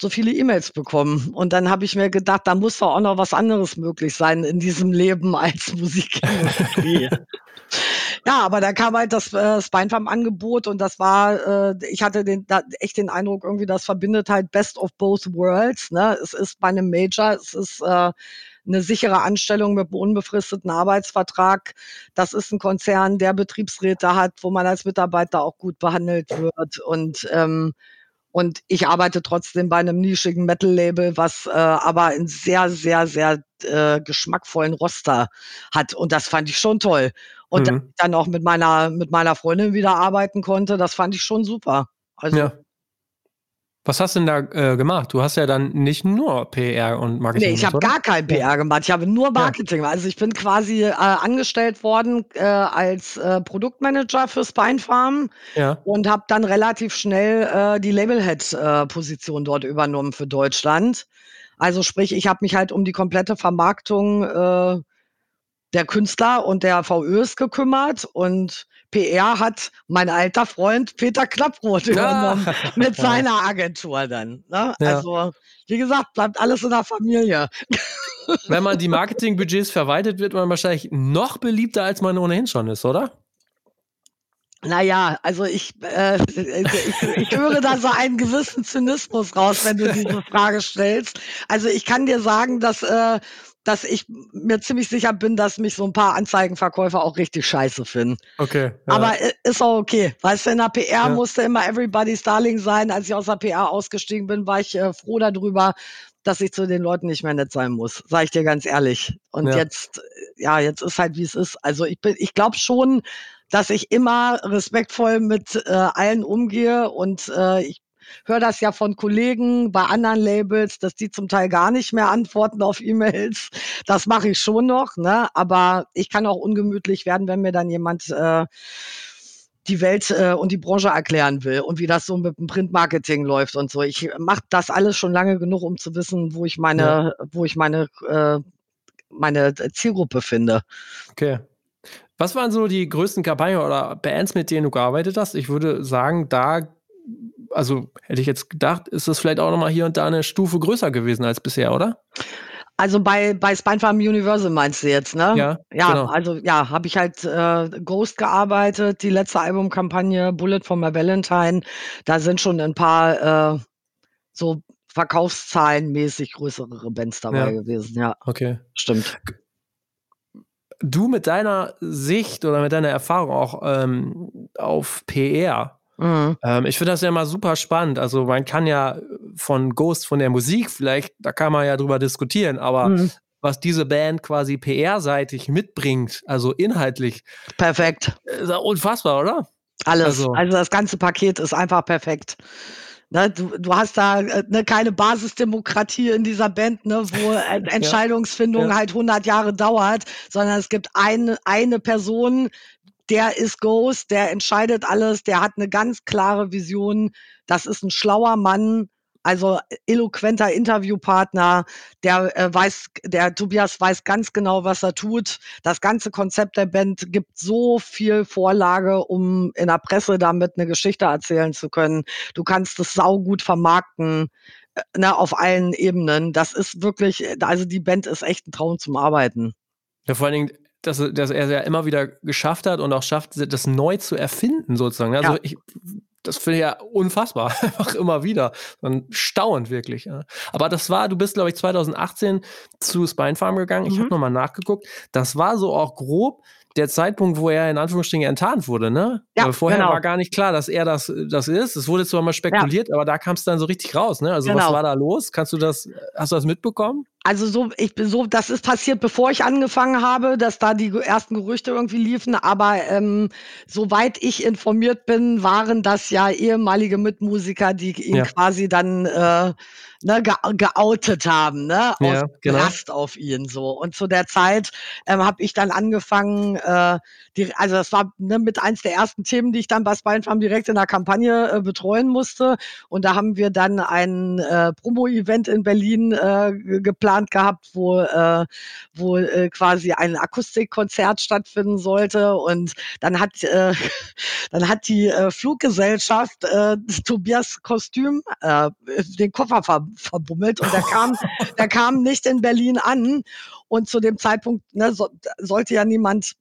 so viele E-Mails bekommen. Und dann habe ich mir gedacht, da muss doch auch noch was anderes möglich sein in diesem Leben als Musikindustrie. ja, aber da kam halt das äh, Spinefarm-Angebot und das war, äh, ich hatte den, da, echt den Eindruck, irgendwie, das verbindet halt Best of Both Worlds. Ne? Es ist bei einem Major, es ist äh, eine sichere Anstellung mit einem unbefristeten Arbeitsvertrag. Das ist ein Konzern, der Betriebsräte hat, wo man als Mitarbeiter auch gut behandelt wird. Und ähm, und ich arbeite trotzdem bei einem nischigen Metal-Label, was äh, aber einen sehr, sehr, sehr äh, geschmackvollen Roster hat. Und das fand ich schon toll. Und mhm. dann auch mit meiner, mit meiner Freundin wieder arbeiten konnte, das fand ich schon super. Also ja. Was hast du denn da äh, gemacht? Du hast ja dann nicht nur PR und Marketing. Nee, ich habe gar kein PR gemacht. Ich habe nur Marketing. Ja. Also ich bin quasi äh, angestellt worden äh, als äh, Produktmanager für Spinefarm ja. und habe dann relativ schnell äh, die Labelhead-Position dort übernommen für Deutschland. Also sprich, ich habe mich halt um die komplette Vermarktung äh, der Künstler und der VÖs gekümmert und PR hat mein alter Freund Peter Klapproth übernommen ja. mit seiner Agentur dann. Ne? Ja. Also, wie gesagt, bleibt alles in der Familie. Wenn man die Marketingbudgets verwaltet, wird man wahrscheinlich noch beliebter, als man ohnehin schon ist, oder? Naja, also ich, äh, ich, ich höre da so einen gewissen Zynismus raus, wenn du diese Frage stellst. Also ich kann dir sagen, dass äh, dass ich mir ziemlich sicher bin, dass mich so ein paar Anzeigenverkäufer auch richtig scheiße finden. Okay. Ja. Aber ist auch okay. Weißt du, in der PR ja. musste immer Everybody's Darling sein. Als ich aus der PR ausgestiegen bin, war ich äh, froh darüber, dass ich zu den Leuten nicht mehr nett sein muss. Sag ich dir ganz ehrlich. Und ja. jetzt, ja, jetzt ist halt wie es ist. Also ich bin, ich glaube schon, dass ich immer respektvoll mit äh, allen umgehe und äh, ich höre das ja von Kollegen bei anderen Labels, dass die zum Teil gar nicht mehr antworten auf E-Mails. Das mache ich schon noch, ne? aber ich kann auch ungemütlich werden, wenn mir dann jemand äh, die Welt äh, und die Branche erklären will und wie das so mit dem Printmarketing läuft und so. Ich mache das alles schon lange genug, um zu wissen, wo ich meine, ja. wo ich meine, äh, meine Zielgruppe finde. Okay. Was waren so die größten Kampagnen oder Bands, mit denen du gearbeitet hast? Ich würde sagen, da also hätte ich jetzt gedacht, ist das vielleicht auch nochmal hier und da eine Stufe größer gewesen als bisher, oder? Also bei, bei Spinefarm Universal meinst du jetzt, ne? Ja. Ja, genau. also ja, habe ich halt äh, Ghost gearbeitet, die letzte Albumkampagne Bullet for My Valentine. Da sind schon ein paar äh, so Verkaufszahlenmäßig größere Bands dabei ja. gewesen, ja. Okay. Stimmt. du mit deiner Sicht oder mit deiner Erfahrung auch ähm, auf PR, mhm. ähm, ich finde das ja immer super spannend. Also man kann ja von Ghost, von der Musik vielleicht, da kann man ja drüber diskutieren, aber mhm. was diese Band quasi PR-seitig mitbringt, also inhaltlich. Perfekt. Ist unfassbar, oder? Alles. Also, also das ganze Paket ist einfach perfekt. Ne, du, du hast da äh, ne, keine Basisdemokratie in dieser Band, ne, wo Entscheidungsfindung ja. Ja. halt 100 Jahre dauert, sondern es gibt eine, eine Person, der ist Ghost, der entscheidet alles, der hat eine ganz klare Vision. Das ist ein schlauer Mann, also eloquenter Interviewpartner, der äh, weiß, der Tobias weiß ganz genau, was er tut. Das ganze Konzept der Band gibt so viel Vorlage, um in der Presse damit eine Geschichte erzählen zu können. Du kannst es saugut vermarkten. Äh, ne, auf allen Ebenen. Das ist wirklich, also die Band ist echt ein Traum zum Arbeiten. Ja, vor allen Dingen, dass, dass er es ja immer wieder geschafft hat und auch schafft, das neu zu erfinden, sozusagen. Also ja. ich das finde ich ja unfassbar, einfach immer wieder. Dann stauend wirklich. Ja. Aber das war, du bist, glaube ich, 2018 zu Spine Farm gegangen. Ich mhm. habe nochmal nachgeguckt. Das war so auch grob der Zeitpunkt, wo er in Anführungsstrichen enttarnt wurde, ne? Ja, Weil vorher genau. war gar nicht klar, dass er das, das ist. Es wurde zwar mal spekuliert, ja. aber da kam es dann so richtig raus, ne? Also genau. was war da los? Kannst du das, hast du das mitbekommen? Also so, ich bin so, das ist passiert, bevor ich angefangen habe, dass da die ersten Gerüchte irgendwie liefen. Aber ähm, soweit ich informiert bin, waren das ja ehemalige Mitmusiker, die ihn ja. quasi dann äh, ne, ge geoutet haben, ne, aus ja, genau. Rast auf ihn so. Und zu der Zeit ähm, habe ich dann angefangen, äh, die, also das war ne, mit eins der ersten Themen, die ich dann bei Spinefarm direkt in der Kampagne äh, betreuen musste. Und da haben wir dann ein äh, Promo-Event in Berlin äh, geplant gehabt, wo, äh, wo äh, quasi ein Akustikkonzert stattfinden sollte. Und dann hat, äh, dann hat die äh, Fluggesellschaft äh, Tobias Kostüm äh, den Koffer ver verbummelt und der kam, der kam nicht in Berlin an. Und zu dem Zeitpunkt ne, so, sollte ja niemand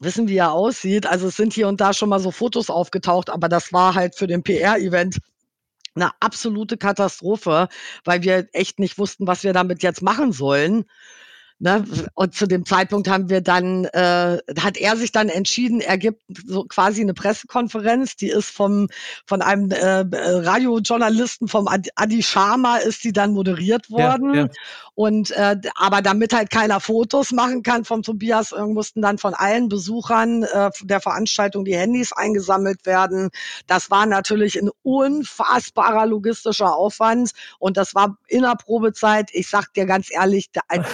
wissen, wie er aussieht. Also es sind hier und da schon mal so Fotos aufgetaucht, aber das war halt für den PR-Event eine absolute Katastrophe, weil wir echt nicht wussten, was wir damit jetzt machen sollen. Ne? Und zu dem Zeitpunkt haben wir dann, äh, hat er sich dann entschieden, er gibt so quasi eine Pressekonferenz, die ist vom von einem äh, Radiojournalisten vom Adi Sharma ist die dann moderiert worden. Ja, ja. Und äh, aber damit halt keiner Fotos machen kann vom Tobias, äh, mussten dann von allen Besuchern äh, der Veranstaltung die Handys eingesammelt werden. Das war natürlich ein unfassbarer logistischer Aufwand und das war in der Probezeit. Ich sag dir ganz ehrlich,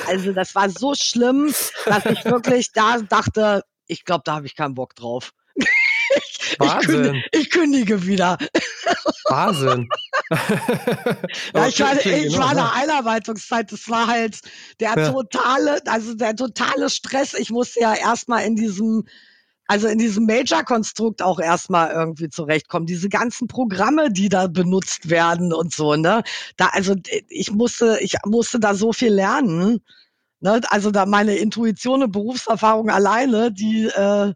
also das war so schlimm, dass ich wirklich da dachte, ich glaube, da habe ich keinen Bock drauf. Ich kündige, ich kündige wieder. Wahnsinn. ja, ich war, ich war in der Einarbeitungszeit, das war halt der totale, also der totale Stress. Ich musste ja erstmal in diesem, also in diesem Major-Konstrukt auch erstmal irgendwie zurechtkommen. Diese ganzen Programme, die da benutzt werden und so, ne? Da, also ich musste, ich musste da so viel lernen. Ne? Also da meine Intuition und Berufserfahrung alleine, die äh,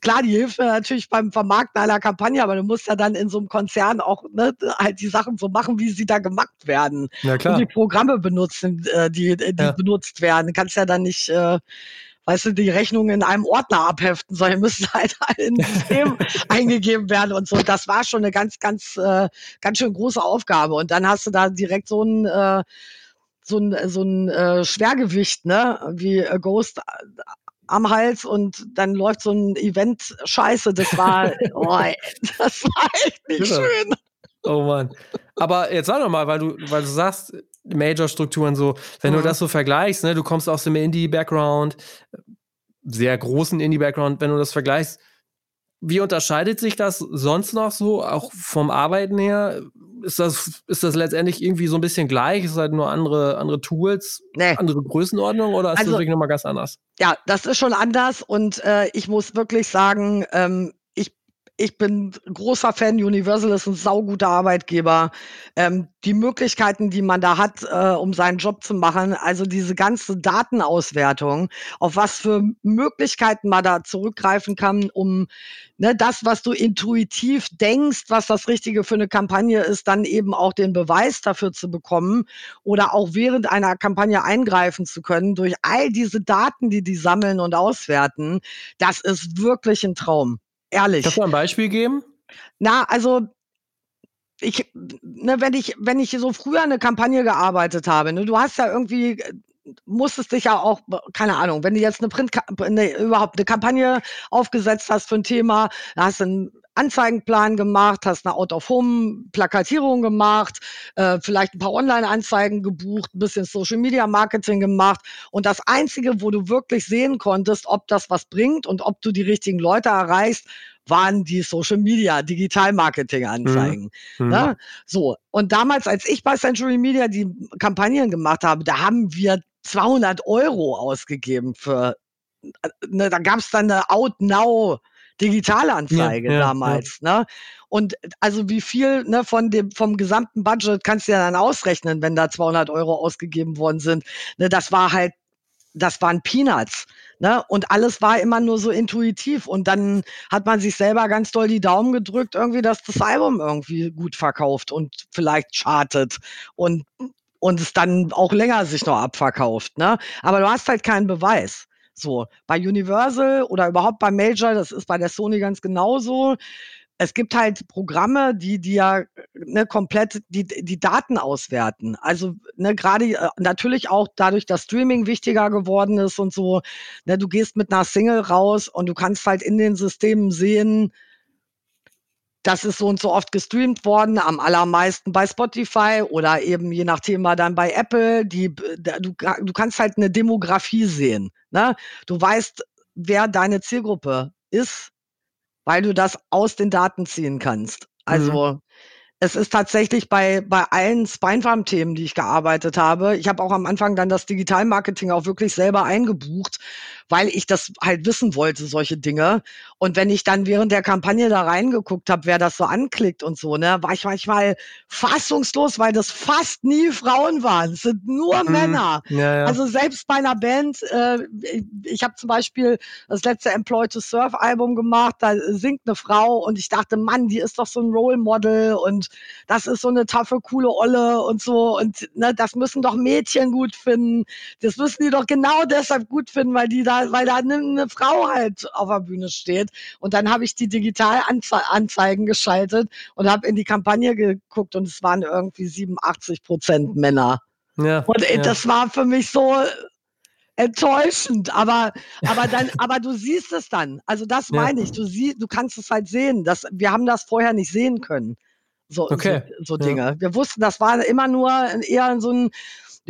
klar, die hilft mir natürlich beim Vermarkten einer Kampagne, aber du musst ja dann in so einem Konzern auch ne, halt die Sachen so machen, wie sie da gemacht werden. Ja, klar. Und die Programme benutzen, äh, die, die ja. benutzt werden. Du kannst ja dann nicht, äh, weißt du, die Rechnungen in einem Ordner abheften, sondern müssen halt in ein System eingegeben werden und so. Das war schon eine ganz, ganz, äh, ganz schön große Aufgabe. Und dann hast du da direkt so ein äh, so ein, so ein äh, Schwergewicht, ne, wie äh, Ghost am Hals und dann läuft so ein Event scheiße. Das war, oh, das war echt nicht genau. schön. Oh Mann. Aber jetzt sag doch mal, weil du, weil du sagst, Major-Strukturen so, wenn mhm. du das so vergleichst, ne, du kommst aus dem Indie-Background, sehr großen Indie-Background, wenn du das vergleichst, wie unterscheidet sich das sonst noch so, auch vom Arbeiten her? Ist das, ist das letztendlich irgendwie so ein bisschen gleich? Ist halt nur andere, andere Tools, nee. andere Größenordnung oder ist also, das wirklich nochmal ganz anders? Ja, das ist schon anders und äh, ich muss wirklich sagen, ähm, ich, bin großer Fan. Universal ist ein sauguter Arbeitgeber. Ähm, die Möglichkeiten, die man da hat, äh, um seinen Job zu machen, also diese ganze Datenauswertung, auf was für Möglichkeiten man da zurückgreifen kann, um ne, das, was du intuitiv denkst, was das Richtige für eine Kampagne ist, dann eben auch den Beweis dafür zu bekommen oder auch während einer Kampagne eingreifen zu können durch all diese Daten, die die sammeln und auswerten. Das ist wirklich ein Traum. Ehrlich. Kannst du ein Beispiel geben? Na, also ich, ne, wenn ich, wenn ich so früher eine Kampagne gearbeitet habe, ne, du hast ja irgendwie, musstest dich ja auch, keine Ahnung, wenn du jetzt eine Print, ne, überhaupt eine Kampagne aufgesetzt hast für ein Thema, da hast du einen Anzeigenplan gemacht, hast eine Out-of-Home-Plakatierung gemacht, äh, vielleicht ein paar Online-Anzeigen gebucht, ein bisschen Social-Media-Marketing gemacht. Und das Einzige, wo du wirklich sehen konntest, ob das was bringt und ob du die richtigen Leute erreichst, waren die Social Media, Digital Marketing Anzeigen. Mhm. Ne? Mhm. So. Und damals, als ich bei Century Media die Kampagnen gemacht habe, da haben wir 200 Euro ausgegeben für, äh, ne, da gab es dann eine Out Now Digitalanzeige ja, ja, damals. Ja. Ne? Und also wie viel ne, von dem vom gesamten Budget kannst du ja dann ausrechnen, wenn da 200 Euro ausgegeben worden sind. Ne, das war halt, das waren Peanuts. Ne? Und alles war immer nur so intuitiv. Und dann hat man sich selber ganz doll die Daumen gedrückt, irgendwie, dass das Album irgendwie gut verkauft und vielleicht chartet und und es dann auch länger sich noch abverkauft. Ne? Aber du hast halt keinen Beweis. So, bei Universal oder überhaupt bei Major, das ist bei der Sony ganz genauso. Es gibt halt Programme, die dir ne, komplett die, die Daten auswerten. Also ne, gerade äh, natürlich auch dadurch, dass Streaming wichtiger geworden ist und so. Ne, du gehst mit einer Single raus und du kannst halt in den Systemen sehen, das ist so und so oft gestreamt worden, am allermeisten bei Spotify oder eben je nach Thema dann bei Apple. Die, du, du kannst halt eine Demografie sehen. Ne? Du weißt, wer deine Zielgruppe ist, weil du das aus den Daten ziehen kannst. Also mhm es ist tatsächlich bei, bei allen Spinefarm-Themen, die ich gearbeitet habe. Ich habe auch am Anfang dann das Digitalmarketing auch wirklich selber eingebucht, weil ich das halt wissen wollte, solche Dinge. Und wenn ich dann während der Kampagne da reingeguckt habe, wer das so anklickt und so, ne, war ich manchmal fassungslos, weil das fast nie Frauen waren. Es sind nur mhm. Männer. Ja, ja. Also selbst bei einer Band, äh, ich, ich habe zum Beispiel das letzte Employ to Surf Album gemacht, da singt eine Frau und ich dachte, Mann, die ist doch so ein Role Model und das ist so eine taffe, coole Olle und so. Und ne, das müssen doch Mädchen gut finden. Das müssen die doch genau deshalb gut finden, weil die da, weil da eine, Frau halt auf der Bühne steht. Und dann habe ich die Digitalanzeigen geschaltet und habe in die Kampagne geguckt und es waren irgendwie 87 Prozent Männer. Ja, und ey, ja. das war für mich so enttäuschend, aber aber dann aber du siehst es dann. Also das meine ja. ich, du siehst, du kannst es halt sehen, dass wir haben das vorher nicht sehen können. So, okay. so, so Dinge. Ja. Wir wussten, das war immer nur eher so ein,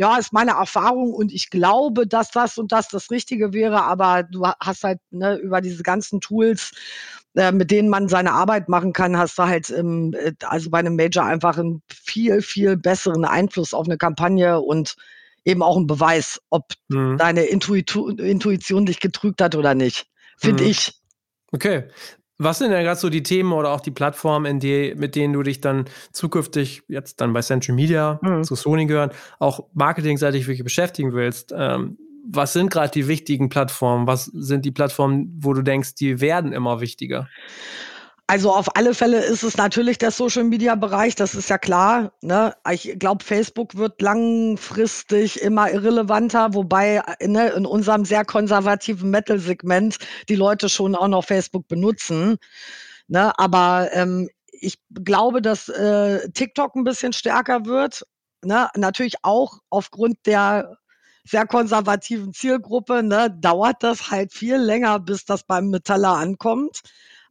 ja, ist meine Erfahrung und ich glaube, dass das und das das Richtige wäre, aber du hast halt ne, über diese ganzen Tools, äh, mit denen man seine Arbeit machen kann, hast du halt im, äh, also bei einem Major einfach einen viel, viel besseren Einfluss auf eine Kampagne und eben auch einen Beweis, ob mhm. deine Intuitu Intuition dich getrügt hat oder nicht. Finde mhm. ich. Okay. Was sind denn gerade so die Themen oder auch die Plattformen, in die, mit denen du dich dann zukünftig jetzt dann bei Central Media mhm. zu Sony gehören, auch marketingseitig wirklich beschäftigen willst? Ähm, was sind gerade die wichtigen Plattformen? Was sind die Plattformen, wo du denkst, die werden immer wichtiger? Also auf alle Fälle ist es natürlich der Social Media Bereich, das ist ja klar. Ne? Ich glaube, Facebook wird langfristig immer irrelevanter, wobei ne, in unserem sehr konservativen Metal-Segment die Leute schon auch noch Facebook benutzen. Ne? Aber ähm, ich glaube, dass äh, TikTok ein bisschen stärker wird. Ne? Natürlich auch aufgrund der sehr konservativen Zielgruppe, ne, dauert das halt viel länger, bis das beim Metaller ankommt.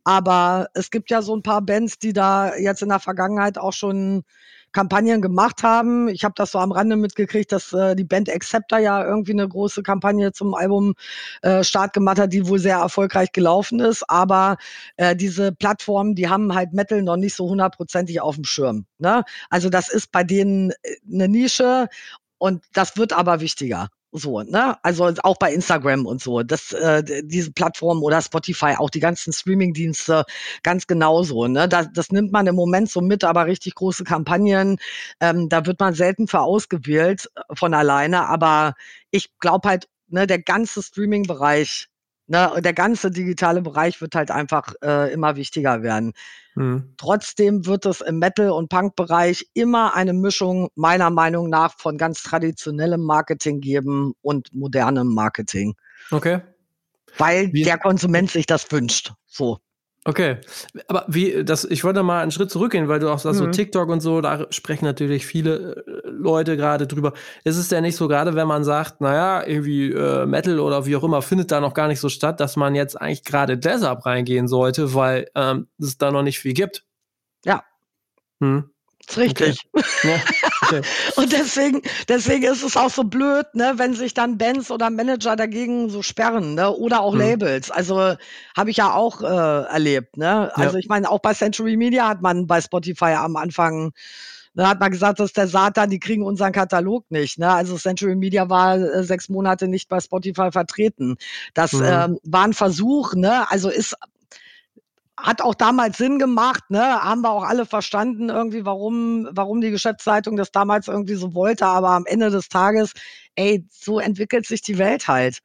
Aber es gibt ja so ein paar Bands, die da jetzt in der Vergangenheit auch schon Kampagnen gemacht haben. Ich habe das so am Rande mitgekriegt, dass äh, die Band Acceptor ja irgendwie eine große Kampagne zum Album äh, Start gemacht hat, die wohl sehr erfolgreich gelaufen ist. Aber äh, diese Plattformen, die haben halt Metal noch nicht so hundertprozentig auf dem Schirm. Ne? Also das ist bei denen äh, eine Nische und das wird aber wichtiger. So, ne? Also auch bei Instagram und so. Das, äh, diese Plattformen oder Spotify, auch die ganzen Streaming-Dienste ganz genauso. Ne? Das, das nimmt man im Moment so mit, aber richtig große Kampagnen, ähm, da wird man selten für ausgewählt äh, von alleine. Aber ich glaube halt, ne, der ganze Streaming-Bereich, ne, der ganze digitale Bereich wird halt einfach äh, immer wichtiger werden. Mhm. Trotzdem wird es im Metal- und Punk-Bereich immer eine Mischung meiner Meinung nach von ganz traditionellem Marketing geben und modernem Marketing. Okay. Weil Wie? der Konsument sich das wünscht. So. Okay, aber wie das? Ich wollte mal einen Schritt zurückgehen, weil du auch sagst, mhm. so TikTok und so, da sprechen natürlich viele äh, Leute gerade drüber. Ist es denn nicht so gerade, wenn man sagt, naja, irgendwie äh, Metal oder wie auch immer findet da noch gar nicht so statt, dass man jetzt eigentlich gerade deshalb reingehen sollte, weil ähm, es da noch nicht viel gibt? Ja. Hm. Ist richtig. Okay. Ja, okay. und deswegen, deswegen ist es auch so blöd, ne, wenn sich dann Bands oder Manager dagegen so sperren, ne, oder auch hm. Labels. Also habe ich ja auch äh, erlebt, ne. Also ja. ich meine, auch bei Century Media hat man bei Spotify am Anfang da hat man gesagt, das ist der Satan, die kriegen unseren Katalog nicht. Ne? Also Century Media war äh, sechs Monate nicht bei Spotify vertreten. Das mhm. ähm, war ein Versuch, ne? Also ist hat auch damals Sinn gemacht, ne? Haben wir auch alle verstanden irgendwie, warum, warum die Geschäftszeitung das damals irgendwie so wollte. Aber am Ende des Tages, ey, so entwickelt sich die Welt halt.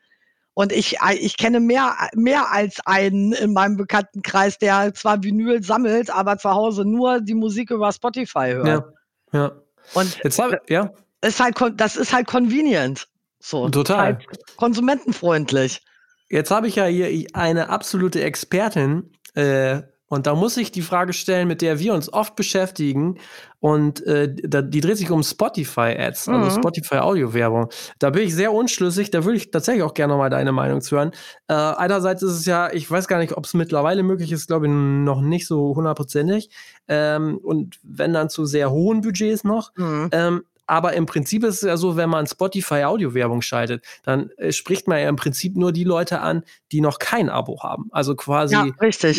Und ich, ich kenne mehr, mehr als einen in meinem Bekanntenkreis, der zwar Vinyl sammelt, aber zu Hause nur die Musik über Spotify hört. Ja, ja. Und Jetzt hab, ja. Ist halt, das ist halt convenient. So. Total. Halt konsumentenfreundlich. Jetzt habe ich ja hier eine absolute Expertin äh, und da muss ich die Frage stellen, mit der wir uns oft beschäftigen. Und äh, die dreht sich um Spotify-Ads, also mhm. Spotify-Audio-Werbung. Da bin ich sehr unschlüssig. Da würde ich tatsächlich auch gerne mal deine Meinung zu hören. Äh, einerseits ist es ja, ich weiß gar nicht, ob es mittlerweile möglich ist, glaube ich, noch nicht so hundertprozentig. Ähm, und wenn dann zu sehr hohen Budgets noch. Mhm. Ähm, aber im Prinzip ist es ja so, wenn man Spotify Audio-Werbung schaltet, dann äh, spricht man ja im Prinzip nur die Leute an, die noch kein Abo haben. Also quasi ja,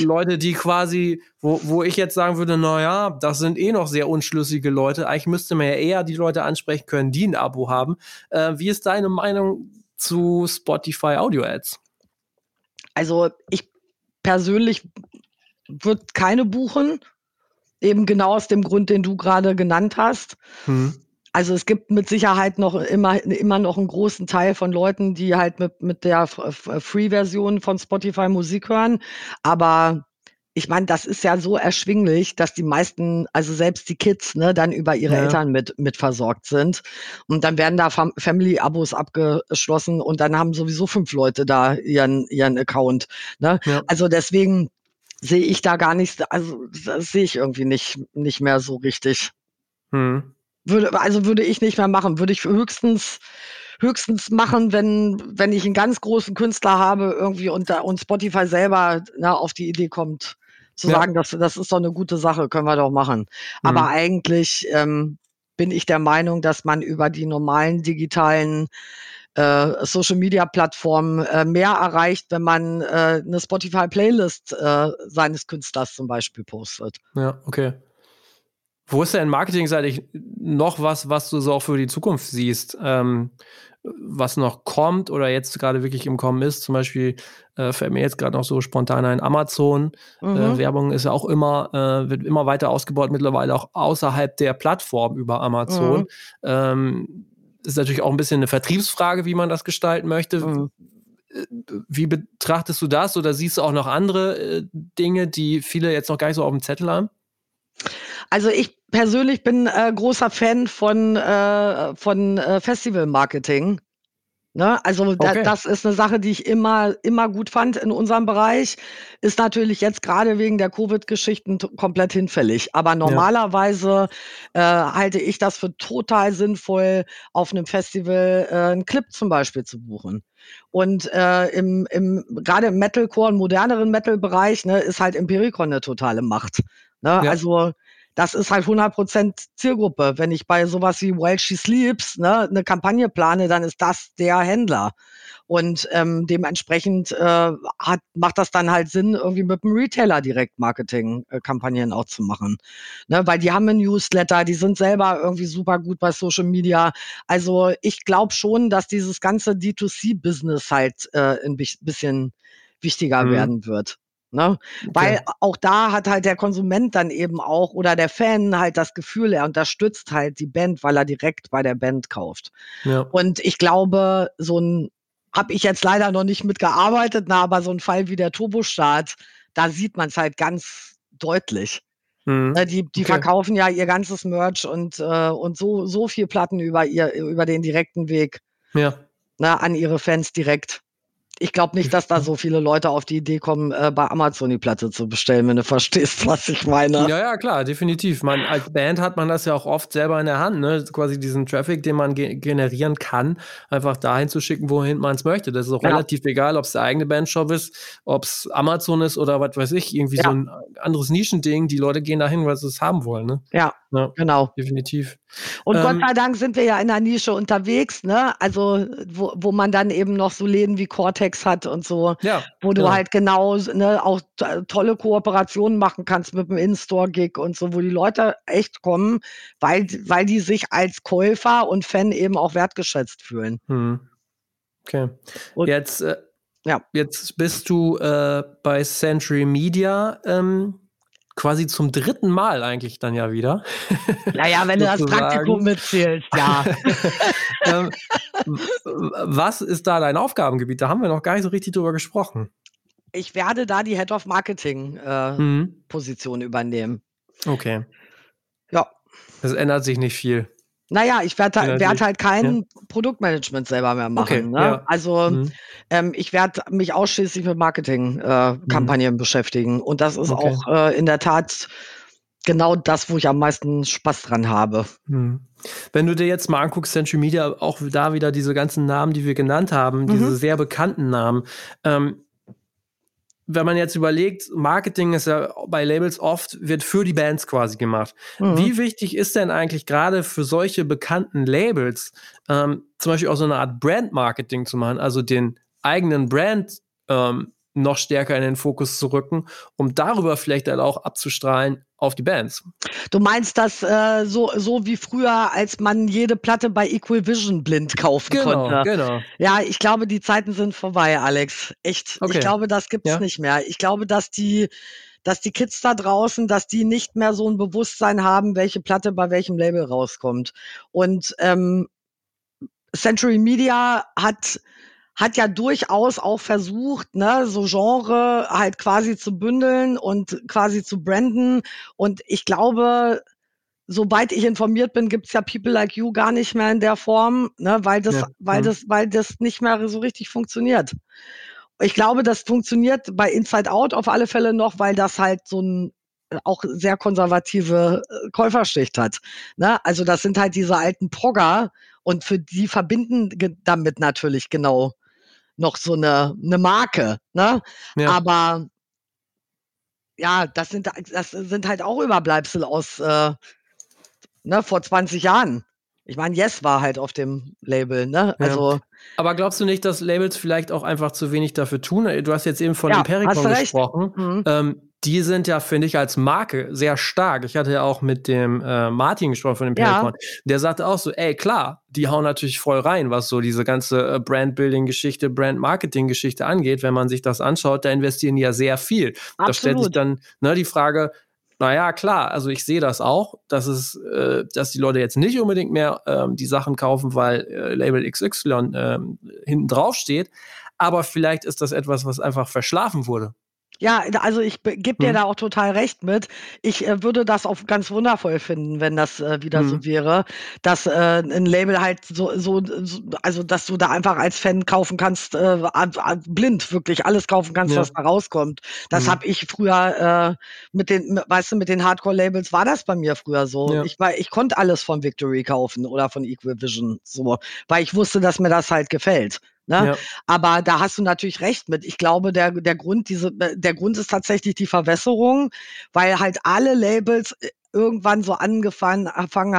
Leute, die quasi, wo, wo ich jetzt sagen würde, naja, das sind eh noch sehr unschlüssige Leute. Eigentlich müsste man ja eher die Leute ansprechen können, die ein Abo haben. Äh, wie ist deine Meinung zu Spotify Audio-Ads? Also ich persönlich würde keine buchen, eben genau aus dem Grund, den du gerade genannt hast. Hm. Also es gibt mit Sicherheit noch immer, immer noch einen großen Teil von Leuten, die halt mit, mit der Free-Version von Spotify Musik hören. Aber ich meine, das ist ja so erschwinglich, dass die meisten, also selbst die Kids, ne, dann über ihre ja. Eltern mit, mit versorgt sind. Und dann werden da Fam Family-Abos abgeschlossen und dann haben sowieso fünf Leute da ihren, ihren Account. Ne? Ja. Also deswegen sehe ich da gar nichts, also das sehe ich irgendwie nicht, nicht mehr so richtig. Hm. Würde, also würde ich nicht mehr machen. Würde ich höchstens höchstens machen, wenn, wenn ich einen ganz großen Künstler habe irgendwie und, und Spotify selber na, auf die Idee kommt, zu ja. sagen, das, das ist doch eine gute Sache, können wir doch machen. Mhm. Aber eigentlich ähm, bin ich der Meinung, dass man über die normalen digitalen äh, Social Media Plattformen äh, mehr erreicht, wenn man äh, eine Spotify Playlist äh, seines Künstlers zum Beispiel postet. Ja, okay. Wo ist denn marketingseitig noch was, was du so auch für die Zukunft siehst? Ähm, was noch kommt oder jetzt gerade wirklich im Kommen ist. Zum Beispiel äh, fällt mir jetzt gerade noch so spontan ein Amazon. Äh, mhm. Äh, Werbung ist ja auch immer, äh, wird immer weiter ausgebaut, mittlerweile auch außerhalb der Plattform über Amazon. Mhm. Ähm, ist natürlich auch ein bisschen eine Vertriebsfrage, wie man das gestalten möchte. Mhm. Wie betrachtest du das oder siehst du auch noch andere äh, Dinge, die viele jetzt noch gar nicht so auf dem Zettel haben? Also ich persönlich bin äh, großer Fan von, äh, von äh, Festival-Marketing. Ne? Also da, okay. das ist eine Sache, die ich immer, immer gut fand in unserem Bereich. Ist natürlich jetzt gerade wegen der Covid-Geschichten komplett hinfällig. Aber normalerweise ja. äh, halte ich das für total sinnvoll, auf einem Festival äh, einen Clip zum Beispiel zu buchen. Und äh, im, im, gerade im Metalcore und moderneren Metal-Bereich ne, ist halt Empiricon eine totale Macht. Ne? Ja. Also das ist halt 100% Zielgruppe. Wenn ich bei sowas wie While She Sleeps ne, eine Kampagne plane, dann ist das der Händler. Und ähm, dementsprechend äh, hat, macht das dann halt Sinn, irgendwie mit dem Retailer direkt Marketing-Kampagnen auch zu machen. Ne? Weil die haben einen Newsletter, die sind selber irgendwie super gut bei Social Media. Also ich glaube schon, dass dieses ganze D2C-Business halt äh, ein bisschen wichtiger mhm. werden wird. Ne? Okay. Weil auch da hat halt der Konsument dann eben auch oder der Fan halt das Gefühl, er unterstützt halt die Band, weil er direkt bei der Band kauft. Ja. Und ich glaube, so ein habe ich jetzt leider noch nicht mitgearbeitet, na, aber so ein Fall wie der Turbostart, da sieht man es halt ganz deutlich. Mhm. Ne, die, die okay. verkaufen ja ihr ganzes Merch und, äh, und so, so viel Platten über ihr, über den direkten Weg. Ja. Ne, an ihre Fans direkt ich glaube nicht, dass da so viele Leute auf die Idee kommen, äh, bei Amazon die Platte zu bestellen, wenn du verstehst, was ich meine. Ja, ja, klar, definitiv. Man, als Band hat man das ja auch oft selber in der Hand, ne? Quasi diesen Traffic, den man ge generieren kann, einfach dahin zu schicken, wohin man es möchte. Das ist auch ja. relativ egal, ob es der eigene Bandshop ist, ob es Amazon ist oder was weiß ich, irgendwie ja. so ein anderes Nischending. Die Leute gehen dahin, weil sie es haben wollen, ne? Ja, ja, genau. Definitiv. Und ähm, Gott sei Dank sind wir ja in der Nische unterwegs, ne? Also, wo, wo man dann eben noch so Läden wie Cortex hat und so, ja, wo du ja. halt genau ne, auch tolle Kooperationen machen kannst mit dem In-Store-Gig und so, wo die Leute echt kommen, weil, weil die sich als Käufer und Fan eben auch wertgeschätzt fühlen. Hm. Okay. Und jetzt, äh, ja. jetzt bist du äh, bei Century Media. Ähm, quasi zum dritten Mal eigentlich dann ja wieder. Naja, wenn du das Praktikum mitzählst, ja. ähm, was ist da dein Aufgabengebiet? Da haben wir noch gar nicht so richtig drüber gesprochen. Ich werde da die Head of Marketing äh, mhm. Position übernehmen. Okay. Ja. Das ändert sich nicht viel. Naja, ich werde werd halt kein ja. Produktmanagement selber mehr machen. Okay, ne? ja. Also mhm. ähm, ich werde mich ausschließlich mit Marketingkampagnen äh, mhm. beschäftigen. Und das ist okay. auch äh, in der Tat genau das, wo ich am meisten Spaß dran habe. Mhm. Wenn du dir jetzt mal anguckst, Century Media, auch da wieder diese ganzen Namen, die wir genannt haben, diese mhm. sehr bekannten Namen. Ähm, wenn man jetzt überlegt, Marketing ist ja bei Labels oft, wird für die Bands quasi gemacht. Mhm. Wie wichtig ist denn eigentlich gerade für solche bekannten Labels, ähm, zum Beispiel auch so eine Art Brand-Marketing zu machen, also den eigenen Brand ähm, noch stärker in den Fokus zu rücken, um darüber vielleicht dann auch abzustrahlen auf die Bands. Du meinst das äh, so, so wie früher, als man jede Platte bei Equal Vision blind kaufen genau, konnte. Genau. Ja, ich glaube, die Zeiten sind vorbei, Alex. Echt. Okay. Ich glaube, das gibt's ja. nicht mehr. Ich glaube, dass die dass die Kids da draußen, dass die nicht mehr so ein Bewusstsein haben, welche Platte bei welchem Label rauskommt. Und ähm, Century Media hat hat ja durchaus auch versucht, ne, so Genre halt quasi zu bündeln und quasi zu branden. Und ich glaube, soweit ich informiert bin, gibt's ja People Like You gar nicht mehr in der Form, ne, weil das, ja. weil das, weil das nicht mehr so richtig funktioniert. Ich glaube, das funktioniert bei Inside Out auf alle Fälle noch, weil das halt so ein auch sehr konservative äh, Käuferschicht hat. Ne? Also das sind halt diese alten Progger und für die verbinden damit natürlich genau noch so eine, eine Marke. Ne? Ja. Aber ja, das sind, das sind halt auch Überbleibsel aus äh, ne, vor 20 Jahren. Ich meine, Yes war halt auf dem Label, ne? Also. Ja. Aber glaubst du nicht, dass Labels vielleicht auch einfach zu wenig dafür tun? Du hast jetzt eben von ja, Impericon gesprochen. Mhm. Ähm, die sind ja, finde ich, als Marke sehr stark. Ich hatte ja auch mit dem äh, Martin gesprochen von dem Ja. Der sagte auch so, ey, klar, die hauen natürlich voll rein, was so diese ganze äh, Brand-Building-Geschichte, Brand-Marketing-Geschichte angeht. Wenn man sich das anschaut, da investieren die ja sehr viel. Absolut. Da stellt sich dann ne, die Frage, naja, klar, also ich sehe das auch, dass es, äh, dass die Leute jetzt nicht unbedingt mehr ähm, die Sachen kaufen, weil äh, Label XY ähm, hinten drauf steht. Aber vielleicht ist das etwas, was einfach verschlafen wurde. Ja, also ich gebe dir mhm. da auch total recht mit. Ich äh, würde das auch ganz wundervoll finden, wenn das äh, wieder mhm. so wäre, dass äh, ein Label halt so, so, so, also dass du da einfach als Fan kaufen kannst, äh, blind wirklich alles kaufen kannst, ja. was da rauskommt. Das mhm. habe ich früher äh, mit den, weißt du, mit den Hardcore-Labels war das bei mir früher so. Ja. Ich, war, ich konnte alles von Victory kaufen oder von Equivision, so, weil ich wusste, dass mir das halt gefällt. Ne? Ja. Aber da hast du natürlich recht mit. Ich glaube, der, der Grund, diese, der Grund ist tatsächlich die Verwässerung, weil halt alle Labels äh, irgendwann so angefangen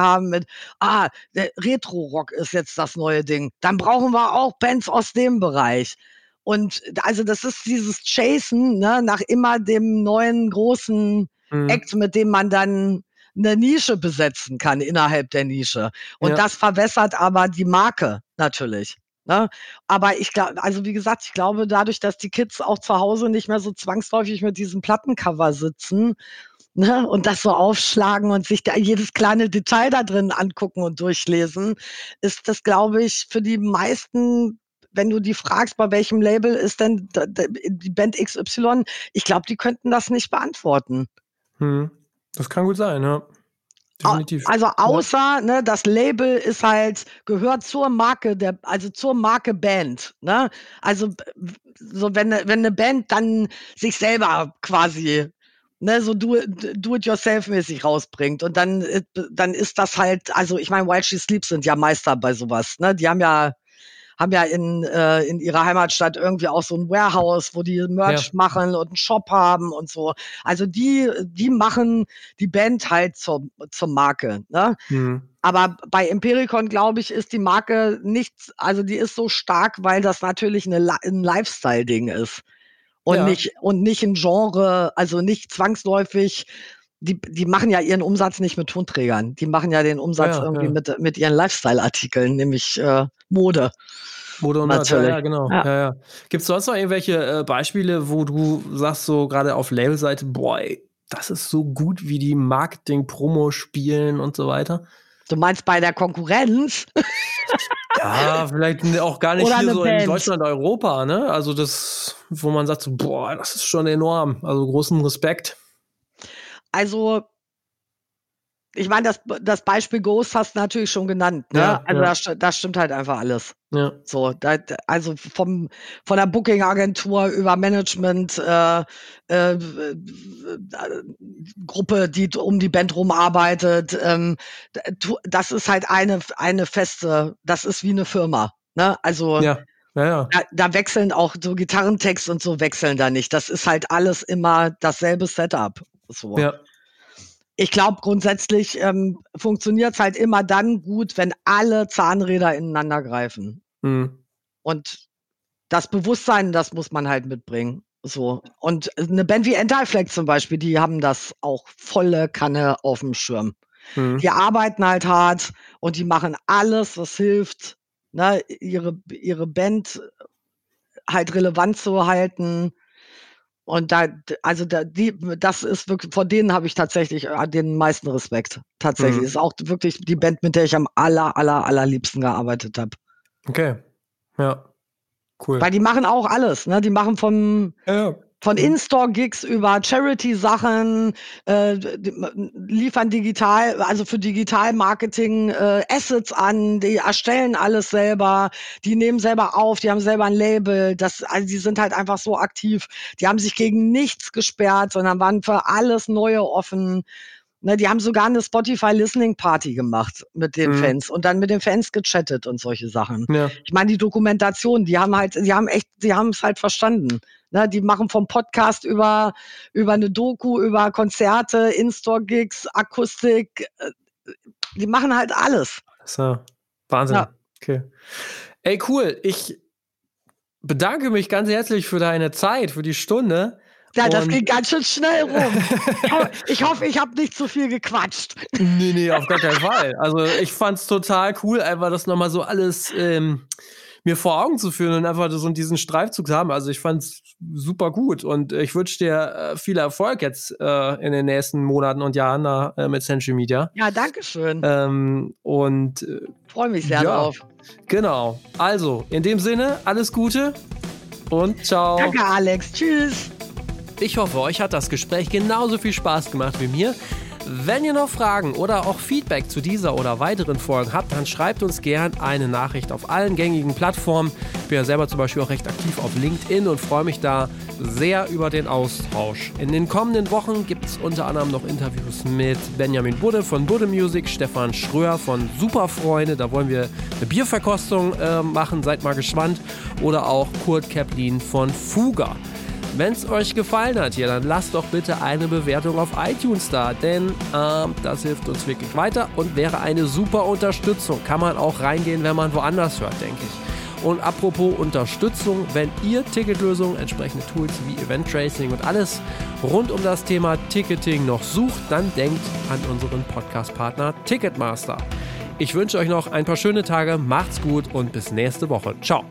haben mit, ah, der Retro-Rock ist jetzt das neue Ding. Dann brauchen wir auch Bands aus dem Bereich. Und also das ist dieses Chasen ne, nach immer dem neuen großen mhm. Act, mit dem man dann eine Nische besetzen kann innerhalb der Nische. Und ja. das verwässert aber die Marke natürlich. Ne? Aber ich glaube, also wie gesagt, ich glaube, dadurch, dass die Kids auch zu Hause nicht mehr so zwangsläufig mit diesem Plattencover sitzen ne, und das so aufschlagen und sich da jedes kleine Detail da drin angucken und durchlesen, ist das, glaube ich, für die meisten wenn du die fragst, bei welchem Label ist denn die Band XY, ich glaube, die könnten das nicht beantworten. Hm. Das kann gut sein, ja. Definitiv. Also außer, ne, das Label ist halt, gehört zur Marke der, also zur Marke Band, ne? Also so wenn, wenn eine Band dann sich selber quasi ne, so do, do it yourself mäßig rausbringt und dann äh, dann ist das halt also ich meine While She Sleeps sind ja Meister bei sowas ne die haben ja haben ja in, äh, in ihrer Heimatstadt irgendwie auch so ein Warehouse, wo die Merch ja. machen und einen Shop haben und so. Also die, die machen die Band halt zur, zur Marke. Ne? Mhm. Aber bei Empiricon, glaube ich, ist die Marke nicht, also die ist so stark, weil das natürlich eine, ein Lifestyle-Ding ist. Und, ja. nicht, und nicht ein Genre, also nicht zwangsläufig die, die machen ja ihren Umsatz nicht mit Tonträgern. Die machen ja den Umsatz ja, irgendwie ja. Mit, mit ihren Lifestyle-Artikeln, nämlich äh, Mode. Mode und Natürlich. Ja, ja, genau. Ja. Ja, Gibt es sonst noch irgendwelche äh, Beispiele, wo du sagst, so gerade auf Labelseite, boah, ey, das ist so gut, wie die Marketing, Promo spielen und so weiter? Du meinst bei der Konkurrenz? ja, vielleicht auch gar nicht Oder hier so Band. in Deutschland, Europa, ne? Also das, wo man sagt, so, boah, das ist schon enorm. Also großen Respekt. Also, ich meine, das, das Beispiel Ghost hast du natürlich schon genannt. Ne? Ja, also ja. Das, das stimmt halt einfach alles. Ja. So, da, also vom, von der Booking-Agentur über Management, äh, äh, Gruppe, die um die Band rumarbeitet, ähm, das ist halt eine, eine feste, das ist wie eine Firma. Ne? Also ja. Da, da, wechseln auch so Gitarrentext und so wechseln da nicht. Das ist halt alles immer dasselbe Setup. So. Ja. Ich glaube, grundsätzlich ähm, funktioniert es halt immer dann gut, wenn alle Zahnräder ineinander greifen. Mhm. Und das Bewusstsein, das muss man halt mitbringen. So. Und eine Band wie Anti-Flag zum Beispiel, die haben das auch volle Kanne auf dem Schirm. Mhm. Die arbeiten halt hart und die machen alles, was hilft, ne, ihre, ihre Band halt relevant zu halten und da, also da, die, das ist wirklich, vor denen habe ich tatsächlich äh, den meisten Respekt. Tatsächlich. Mhm. Ist auch wirklich die Band, mit der ich am aller, aller, allerliebsten gearbeitet habe. Okay. Ja. Cool. Weil die machen auch alles, ne? Die machen vom, ja, von mhm. In-Store-Gigs über Charity-Sachen, äh, liefern digital, also für Digital-Marketing äh, Assets an, die erstellen alles selber, die nehmen selber auf, die haben selber ein Label, das, also die sind halt einfach so aktiv. Die haben sich gegen nichts gesperrt, sondern waren für alles Neue offen. Ne, die haben sogar eine Spotify Listening Party gemacht mit den mhm. Fans und dann mit den Fans gechattet und solche Sachen. Ja. Ich meine, die Dokumentation, die haben halt, die haben echt, die haben es halt verstanden. Ne, die machen vom Podcast über, über eine Doku, über Konzerte, In-Store-Gigs, Akustik. Äh, die machen halt alles. So, Wahnsinn. Ja. Okay. Ey, cool. Ich bedanke mich ganz herzlich für deine Zeit, für die Stunde. Ja, das ging ganz schön schnell rum. ich hoffe, ich habe nicht zu viel gequatscht. Nee, nee, auf gar keinen Fall. Also ich fand es total cool, einfach das nochmal so alles ähm, mir vor Augen zu führen und einfach so diesen Streifzug zu haben. Also ich fand es super gut und ich wünsche dir äh, viel Erfolg jetzt äh, in den nächsten Monaten und Jahren da, äh, mit Century Media. Ja, danke schön. Ähm, und äh, freue mich sehr ja, drauf. Genau. Also, in dem Sinne, alles Gute und ciao. Danke, Alex. Tschüss. Ich hoffe, euch hat das Gespräch genauso viel Spaß gemacht wie mir. Wenn ihr noch Fragen oder auch Feedback zu dieser oder weiteren Folgen habt, dann schreibt uns gern eine Nachricht auf allen gängigen Plattformen. Ich bin ja selber zum Beispiel auch recht aktiv auf LinkedIn und freue mich da sehr über den Austausch. In den kommenden Wochen gibt es unter anderem noch Interviews mit Benjamin Budde von Budde Music, Stefan Schröer von Superfreunde, da wollen wir eine Bierverkostung äh, machen, seid mal gespannt, oder auch Kurt Keplin von Fuga. Wenn es euch gefallen hat hier, dann lasst doch bitte eine Bewertung auf iTunes da, denn äh, das hilft uns wirklich weiter und wäre eine super Unterstützung. Kann man auch reingehen, wenn man woanders hört, denke ich. Und apropos Unterstützung, wenn ihr Ticketlösungen, entsprechende Tools wie Event Tracing und alles rund um das Thema Ticketing noch sucht, dann denkt an unseren Podcast-Partner Ticketmaster. Ich wünsche euch noch ein paar schöne Tage, macht's gut und bis nächste Woche. Ciao.